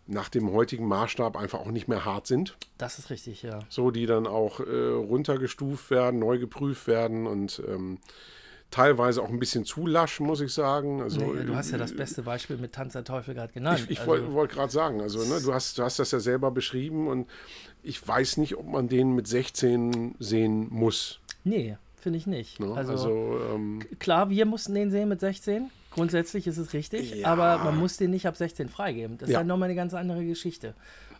nach dem heutigen Maßstab einfach auch nicht mehr hart sind. Das ist richtig, ja. so die dann auch äh, runtergestuft werden, neu geprüft werden und ähm, teilweise auch ein bisschen zu lasch, muss ich sagen. Also, Nee, du hast ja das beste Beispiel mit Tanz der Teufel gerade genannt. Ich, ich Also, wollte wollt gerade sagen, also ne, du, hast, du hast das ja selber beschrieben und ich weiß nicht, ob man den mit 16 sehen muss. nee, finde ich nicht. Ne? Also, Also, ähm, klar, wir mussten den sehen mit 16. Grundsätzlich ist es richtig, Ja. aber man muss den nicht ab 16 freigeben. Das ist Ja. ja nochmal eine ganz andere Geschichte.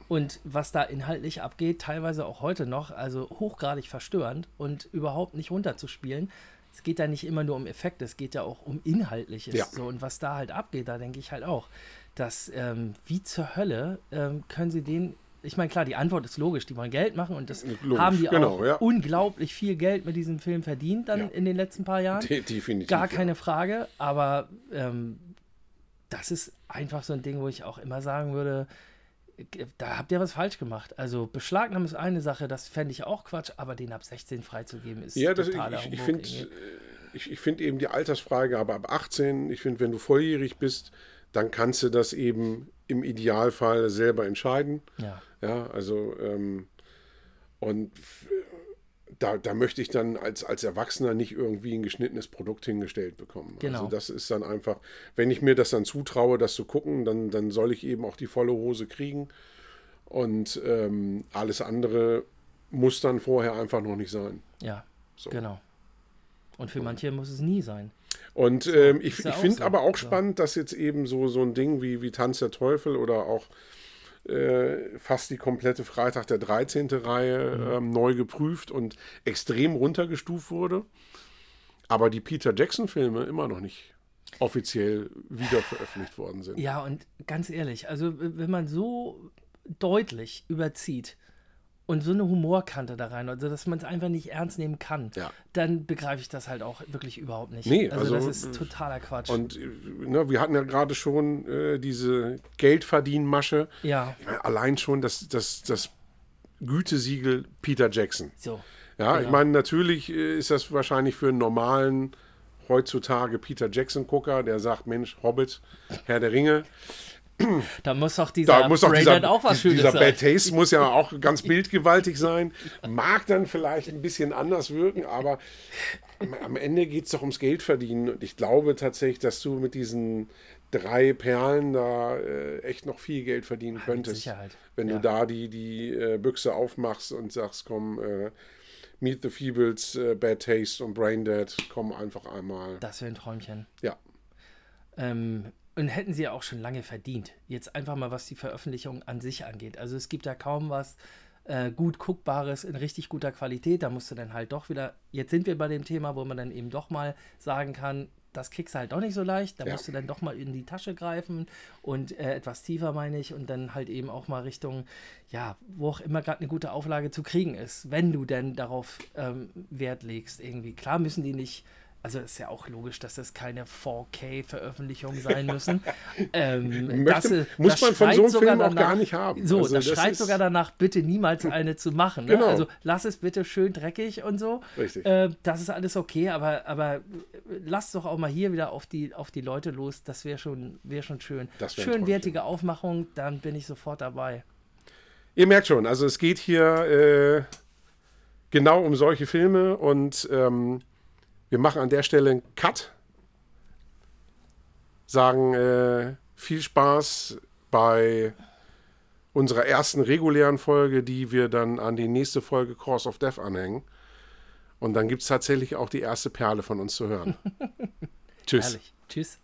Und was da inhaltlich abgeht, teilweise auch heute noch, also hochgradig verstörend und überhaupt nicht runterzuspielen. Es geht da nicht immer nur um Effekte, es geht ja auch um Inhaltliches. Ja. So, und was da halt abgeht, da denke ich halt auch, dass ähm, wie zur Hölle ähm, können sie den. Ich meine, klar, die Antwort ist logisch, die wollen Geld machen und das Logisch, haben die genau, auch ja. unglaublich viel Geld mit diesem Film verdient dann Ja. in den letzten paar Jahren. de definitiv. Gar ja. keine Frage, aber ähm, das ist einfach so ein Ding, wo ich auch immer sagen würde, äh, da habt ihr was falsch gemacht. Also Beschlagnahmen ist eine Sache, das fände ich auch Quatsch, aber den ab 16 freizugeben ist Ja, das, ich, totaler ich, ich finde irgendwie. ich, ich find eben die Altersfreigabe ab 18, ich finde, wenn du volljährig bist, dann kannst du das eben im Idealfall selber entscheiden. Ja, Ja, also ähm, und da, da möchte ich dann als, als Erwachsener nicht irgendwie ein geschnittenes Produkt hingestellt bekommen. Genau. Also das ist dann einfach, wenn ich mir das dann zutraue, das zu gucken, dann, dann soll ich eben auch die volle Hose kriegen. Und ähm, alles andere muss dann vorher einfach noch nicht sein. Ja, So. genau. Und für manche muss es nie sein. Und ähm, ich, ja ich finde so. aber auch spannend, dass jetzt eben so, so ein Ding wie, wie Tanz der Teufel oder auch äh, fast die komplette Freitag der 13. Reihe Mhm. ähm, neu geprüft und extrem runtergestuft wurde. Aber die Peter Jackson-Filme immer noch nicht offiziell wieder veröffentlicht worden sind. Ja, und ganz ehrlich, also wenn man so deutlich überzieht und so eine Humorkante da rein, also dass man es einfach nicht ernst nehmen kann, Ja. dann begreife ich das halt auch wirklich überhaupt nicht. Nee, also, also, das ist totaler Quatsch. Und äh, ne, wir hatten ja gerade schon äh, diese Geldverdienmasche. ja, Allein schon das, das, das Gütesiegel Peter Jackson. so. Ja, ich Genau. meine, natürlich äh, ist das wahrscheinlich für einen normalen heutzutage Peter Jackson-Gucker, der sagt, Mensch, Hobbit, Herr der Ringe, Da muss doch dieser da muss auch Brainerd dieser, auch was Schönes dieser sein. Bad Taste muss ja auch ganz bildgewaltig sein. Mag dann vielleicht ein bisschen anders wirken, aber am- Ende geht es doch ums Geld verdienen. Und ich glaube tatsächlich, dass du mit diesen drei Perlen da äh, echt noch viel Geld verdienen könntest. Sicherheit, Wenn ja. du da die, die äh, Büchse aufmachst und sagst, komm, äh, Meet the Feebles, äh, Bad Taste und Braindead, komm einfach einmal. Das wäre ein Träumchen. Ja. Ähm, und hätten sie ja auch schon lange verdient. Jetzt einfach mal, was die Veröffentlichung an sich angeht. Also es gibt da kaum was äh, gut guckbares in richtig guter Qualität. Da musst du dann halt doch wieder, jetzt sind wir bei dem Thema, wo man dann eben doch mal sagen kann, das kriegst du halt doch nicht so leicht. Da Ja. musst du dann doch mal in die Tasche greifen und äh, etwas tiefer, meine ich, und dann halt eben auch mal Richtung, ja, wo auch immer gerade eine gute Auflage zu kriegen ist, wenn du denn darauf ähm, Wert legst. Irgendwie. Klar müssen die nicht, also ist ja auch logisch, dass das keine 4K-Veröffentlichungen sein müssen. ähm, Möchte- das, muss das man von so einem Film auch gar nicht haben. So, Also das, das schreit sogar danach, bitte niemals eine zu machen. Ne? Genau. Also lass es bitte schön dreckig und so. Richtig. Äh, das ist alles okay, aber, aber äh, lass doch auch mal hier wieder auf die, auf die Leute los. Das wäre schon, wär schon schön. Schön wertige Aufmachung, dann bin ich sofort dabei. Ihr merkt schon, also es geht hier äh, genau um solche Filme und ähm, wir machen an der Stelle einen Cut. Sagen äh, viel Spaß bei unserer ersten regulären Folge, die wir dann an die nächste Folge Course of Death anhängen. Und dann gibt es tatsächlich auch die erste Perle von uns zu hören. Tschüss. Herrlich. Tschüss.